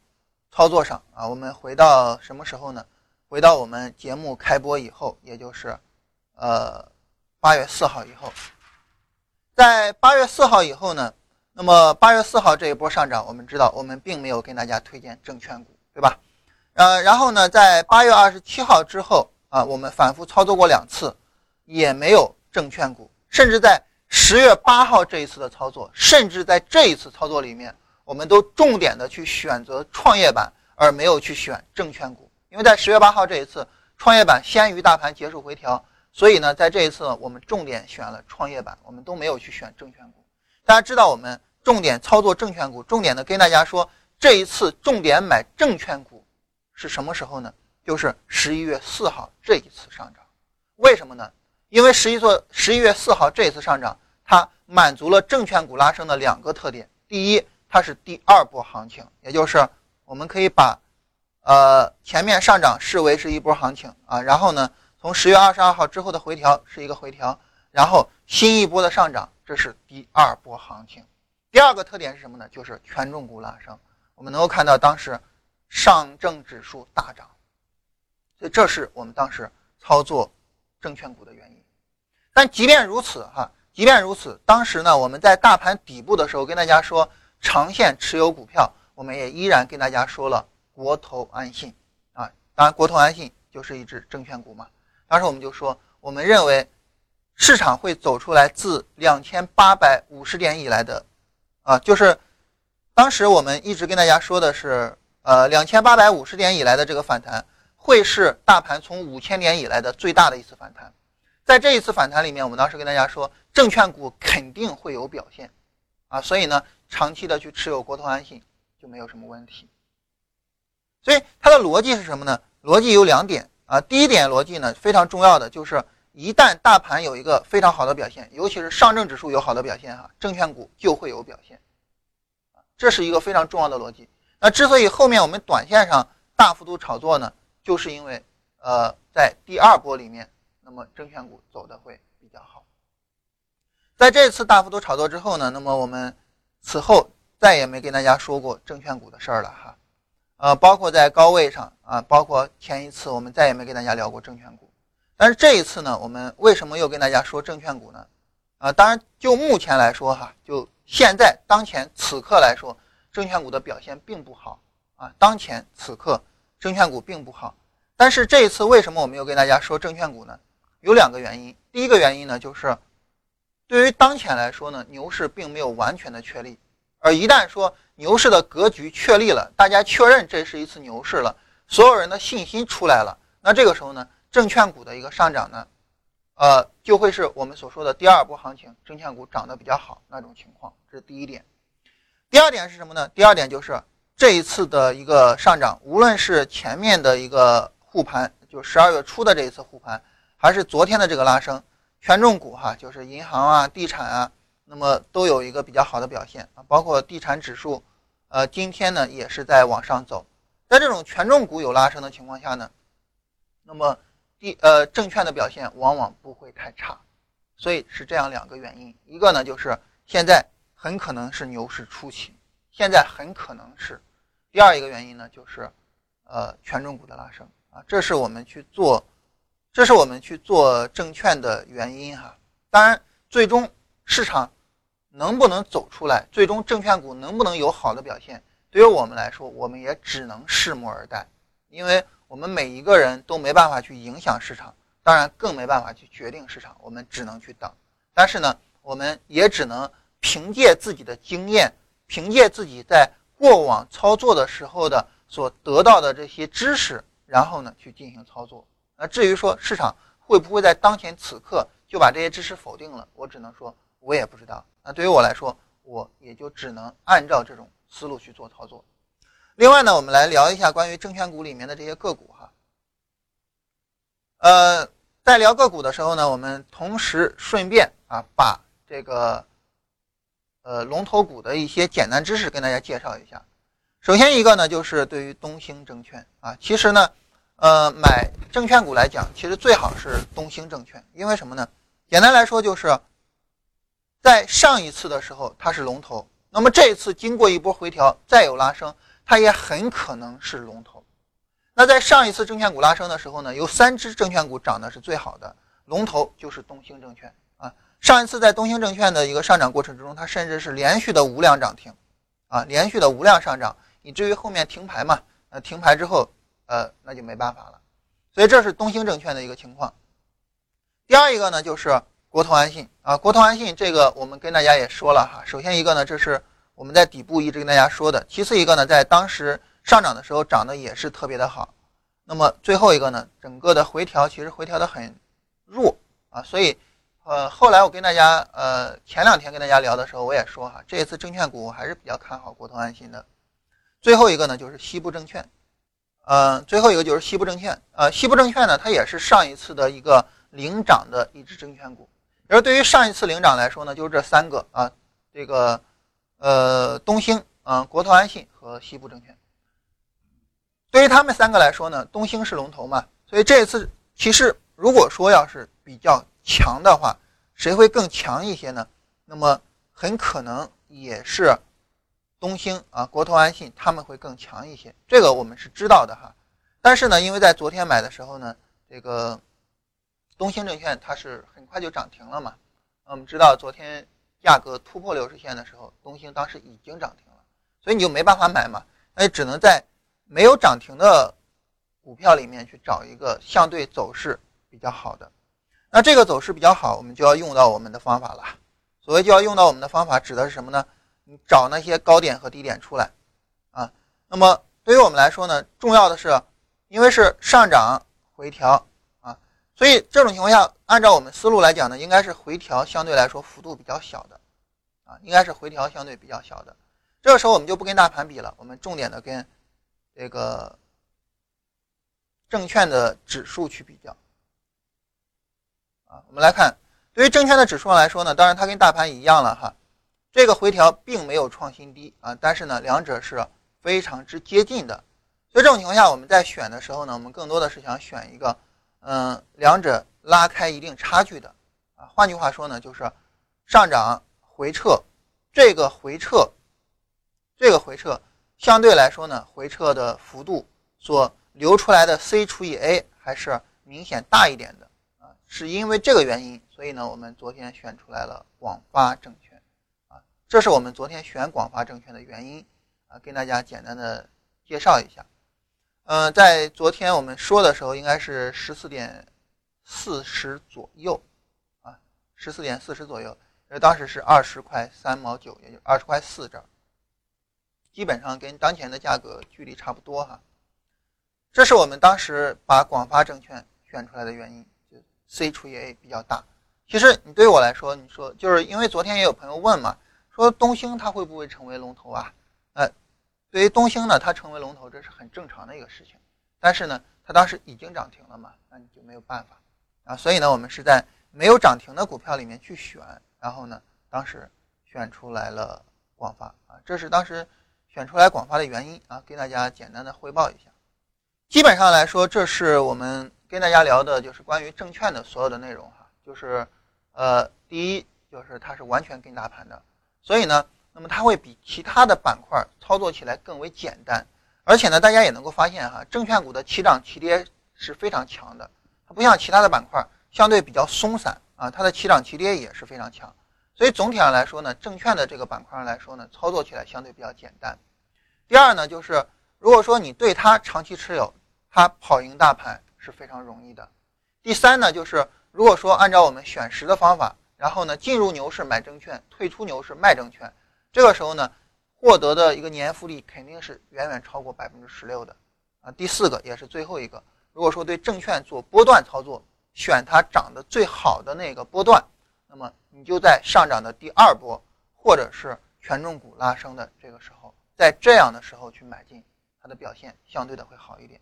操作上啊，我们回到什么时候呢？回到我们节目开播以后，也就是呃八月四号以后。在八月四号以后呢，那么八月四号这一波上涨，我们知道我们并没有跟大家推荐证券股，对吧？呃，然后呢，在八月二十七号之后啊，我们反复操作过两次，也没有证券股，甚至在十月八号这一次的操作，甚至在这一次操作里面，我们都重点的去选择创业板，而没有去选证券股，因为在十月八号这一次，创业板先于大盘结束回调。所以呢，在这一次我们重点选了创业板，我们都没有去选证券股。大家知道，我们重点操作证券股，重点的跟大家说，这一次重点买证券股是什么时候呢？就是十一月四号这一次上涨。为什么呢？因为十一做十一月四号这一次上涨，它满足了证券股拉升的两个特点。第一，它是第二波行情，也就是我们可以把呃前面上涨视为是一波行情啊，然后呢。从十月二十二号之后的回调是一个回调，然后新一波的上涨，这是第二波行情。第二个特点是什么呢？就是权重股拉升。我们能够看到当时上证指数大涨，所以这是我们当时操作证券股的原因。但即便如此，哈，即便如此，当时呢，我们在大盘底部的时候跟大家说长线持有股票，我们也依然跟大家说了国投安信啊，当然国投安信就是一只证券股嘛。当时我们就说，我们认为市场会走出来自两千八百五十点以来的，啊，就是当时我们一直跟大家说的是，呃，两千八百五十点以来的这个反弹，会是大盘从五千点以来的最大的一次反弹。在这一次反弹里面，我们当时跟大家说，证券股肯定会有表现，啊，所以呢，长期的去持有国投安信就没有什么问题。所以它的逻辑是什么呢？逻辑有两点啊。第一点逻辑呢，非常重要的就是，一旦大盘有一个非常好的表现，尤其是上证指数有好的表现哈，证券股就会有表现，这是一个非常重要的逻辑。那之所以后面我们短线上大幅度炒作呢，就是因为呃，在第二波里面。那么证券股走的会比较好。在这次大幅度炒作之后呢，那么我们此后再也没跟大家说过证券股的事儿了哈。呃，包括在高位上啊，包括前一次我们再也没跟大家聊过证券股。但是这一次呢，我们为什么又跟大家说证券股呢？啊，当然就目前来说哈，就现在当前此刻来说，证券股的表现并不好啊。当前此刻证券股并不好。但是这一次为什么我们又跟大家说证券股呢？有两个原因，第一个原因呢，就是对于当前来说呢，牛市并没有完全的确立，而一旦说牛市的格局确立了，大家确认这是一次牛市了，所有人的信心出来了，那这个时候呢，证券股的一个上涨呢，呃，就会是我们所说的第二波行情，证券股涨得比较好那种情况，这是第一点。第二点是什么呢？第二点就是这一次的一个上涨，无论是前面的一个护盘，就十二月初的这一次护盘。还是昨天的这个拉升，权重股哈，就是银行啊、地产啊，那么都有一个比较好的表现啊，包括地产指数，呃，今天呢也是在往上走。在这种权重股有拉升的情况下呢，那么第呃证券的表现往往不会太差，所以是这样两个原因，一个呢就是现在很可能是牛市初期，现在很可能是，第二一个原因呢就是呃权重股的拉升啊，这是我们去做。这是我们去做证券的原因哈，当然，最终市场能不能走出来，最终证券股能不能有好的表现，对于我们来说，我们也只能拭目而待，因为我们每一个人都没办法去影响市场，当然更没办法去决定市场，我们只能去等。但是呢，我们也只能凭借自己的经验，凭借自己在过往操作的时候的所得到的这些知识，然后呢去进行操作。那至于说市场会不会在当前此刻就把这些知识否定了，我只能说，我也不知道。那对于我来说，我也就只能按照这种思路去做操作。另外呢，我们来聊一下关于证券股里面的这些个股哈。呃，在聊个股的时候呢，我们同时顺便啊，把这个呃龙头股的一些简单知识跟大家介绍一下。首先一个呢，就是对于东兴证券啊，其实呢。呃，买证券股来讲，其实最好是东兴证券，因为什么呢？简单来说，就是在上一次的时候它是龙头，那么这一次经过一波回调，再有拉升，它也很可能是龙头。那在上一次证券股拉升的时候呢，有三只证券股涨的是最好的，龙头就是东兴证券啊。上一次在东兴证券的一个上涨过程之中，它甚至是连续的无量涨停，啊，连续的无量上涨，以至于后面停牌嘛，呃，停牌之后。呃，那就没办法了，所以这是东兴证券的一个情况。第二一个呢，就是国投安信啊，国投安信这个我们跟大家也说了哈。首先一个呢，这是我们在底部一直跟大家说的；其次一个呢，在当时上涨的时候涨得也是特别的好。那么最后一个呢，整个的回调其实回调的很弱啊，所以呃后来我跟大家呃前两天跟大家聊的时候我也说哈，这一次证券股我还是比较看好国投安信的。最后一个呢，就是西部证券。呃，最后一个就是西部证券。呃，西部证券呢，它也是上一次的一个领涨的一只证券股。而对于上一次领涨来说呢，就是这三个啊，这个呃东兴、啊国投安信和西部证券。对于他们三个来说呢，东兴是龙头嘛，所以这一次其实如果说要是比较强的话，谁会更强一些呢？那么很可能也是。东兴啊，国投安信他们会更强一些，这个我们是知道的哈。但是呢，因为在昨天买的时候呢，这个东兴证券它是很快就涨停了嘛。我们知道昨天价格突破六十线的时候，东兴当时已经涨停了，所以你就没办法买嘛，那就只能在没有涨停的股票里面去找一个相对走势比较好的。那这个走势比较好，我们就要用到我们的方法了。所谓就要用到我们的方法，指的是什么呢？你找那些高点和低点出来啊。那么对于我们来说呢，重要的是，因为是上涨回调，所以这种情况下，按照我们思路来讲呢，应该是回调相对来说幅度比较小的啊，应该是回调相对比较小的。这个时候我们就不跟大盘比了，我们重点的跟这个证券的指数去比较啊。我们来看。对于证券的指数来说呢，当然它跟大盘一样了哈，这个回调并没有创新低啊，但是呢，两者是非常之接近的。所以这种情况下，我们在选的时候呢，我们更多的是想选一个，嗯，两者拉开一定差距的啊。换句话说呢，就是上涨回撤，这个回撤，这个回撤相对来说呢，回撤的幅度所流出来的 C 除以 A 还是明显大一点的啊，是因为这个原因。所以呢，我们昨天选出来了广发证券，啊，这是我们昨天选广发证券的原因，啊，跟大家简单的介绍一下。嗯，在昨天我们说的时候，应该是十四点四十左右，啊，十四点四十左右，呃，当时是二十块三毛九，也就二十块四这儿，基本上跟当前的价格距离差不多哈。这是我们当时把广发证券选出来的原因，就 C 除以 A 比较大。其实你对我来说，你说就是因为昨天也有朋友问嘛，说东兴它会不会成为龙头啊？呃，对于东兴呢，它成为龙头这是很正常的一个事情。但是呢，它当时已经涨停了嘛，那你就没有办法啊。所以呢，我们是在没有涨停的股票里面去选，然后呢，当时选出来了广发啊，这是当时选出来广发的原因啊，给大家简单的汇报一下。基本上来说，这是我们跟大家聊的就是关于证券的所有的内容哈，就是。呃，第一就是它是完全跟大盘的，所以呢，那么它会比其他的板块操作起来更为简单，而且呢，大家也能够发现哈，证券股的起涨起跌是非常强的，它不像其他的板块相对比较松散啊，它的起涨起跌也是非常强，所以总体上来说呢，证券的这个板块上来说呢，操作起来相对比较简单。第二呢，就是如果说你对它长期持有，它跑赢大盘是非常容易的。第三呢，就是。如果说按照我们选时的方法，然后呢进入牛市买证券，退出牛市卖证券，这个时候呢获得的一个年复利肯定是远远超过百分之十六的啊。第四个也是最后一个，如果说对证券做波段操作，选它涨得最好的那个波段，那么你就在上涨的第二波，或者是权重股拉升的这个时候，在这样的时候去买进，它的表现相对的会好一点。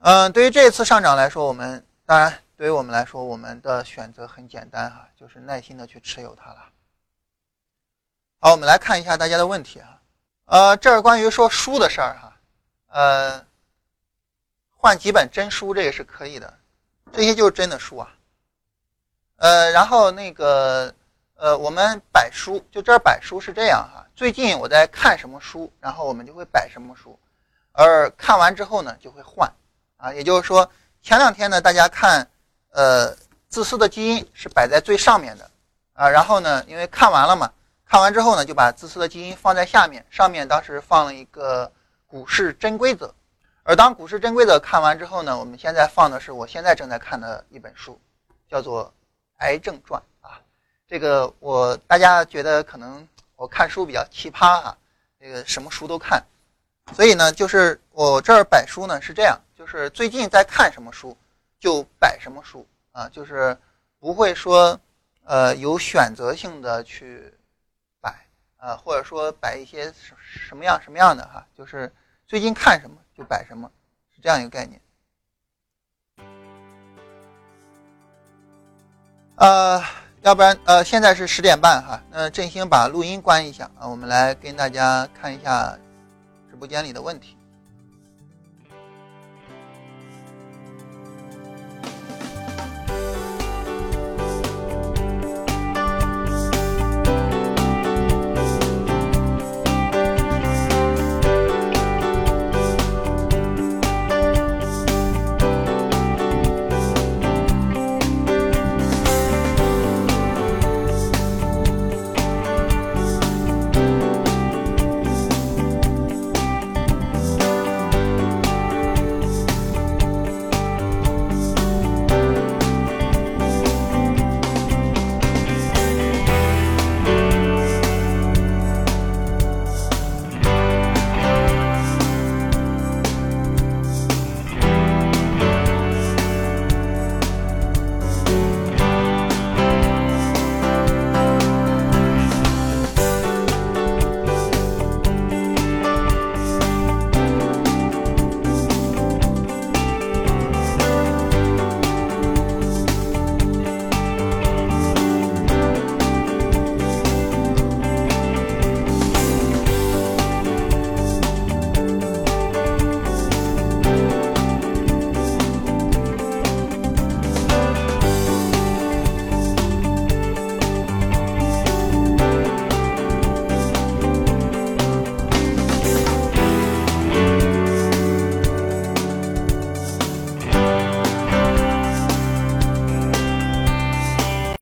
嗯，对于这次上涨来说，我们当然。对于我们来说，我们的选择很简单哈，就是耐心的去持有它了。好，我们来看一下大家的问题哈。呃，这是关于说书的事儿哈。呃，换几本真书这个是可以的，这些就是真的书啊。呃，然后那个呃，我们摆书，就这儿摆书是这样哈。最近我在看什么书，然后我们就会摆什么书，而看完之后呢，就会换啊。也就是说，前两天呢，大家看。呃，自私的基因是摆在最上面的，啊，然后呢，因为看完了嘛，看完之后呢，就把自私的基因放在下面，上面当时放了一个股市真规则，而当股市真规则看完之后呢，我们现在放的是我现在正在看的一本书，叫做《癌症传》啊，这个我大家觉得可能我看书比较奇葩啊，这个什么书都看，所以呢，就是我这儿摆书呢是这样，就是最近在看什么书。就摆什么书啊，就是不会说，呃，有选择性的去，呃，或者说摆一些什什么样什么样的哈，就是最近看什么就摆什么，是这样一个概念。呃，要不然呃，现在是十点半哈，那振兴把录音关一下啊，我们来跟大家看一下直播间里的问题。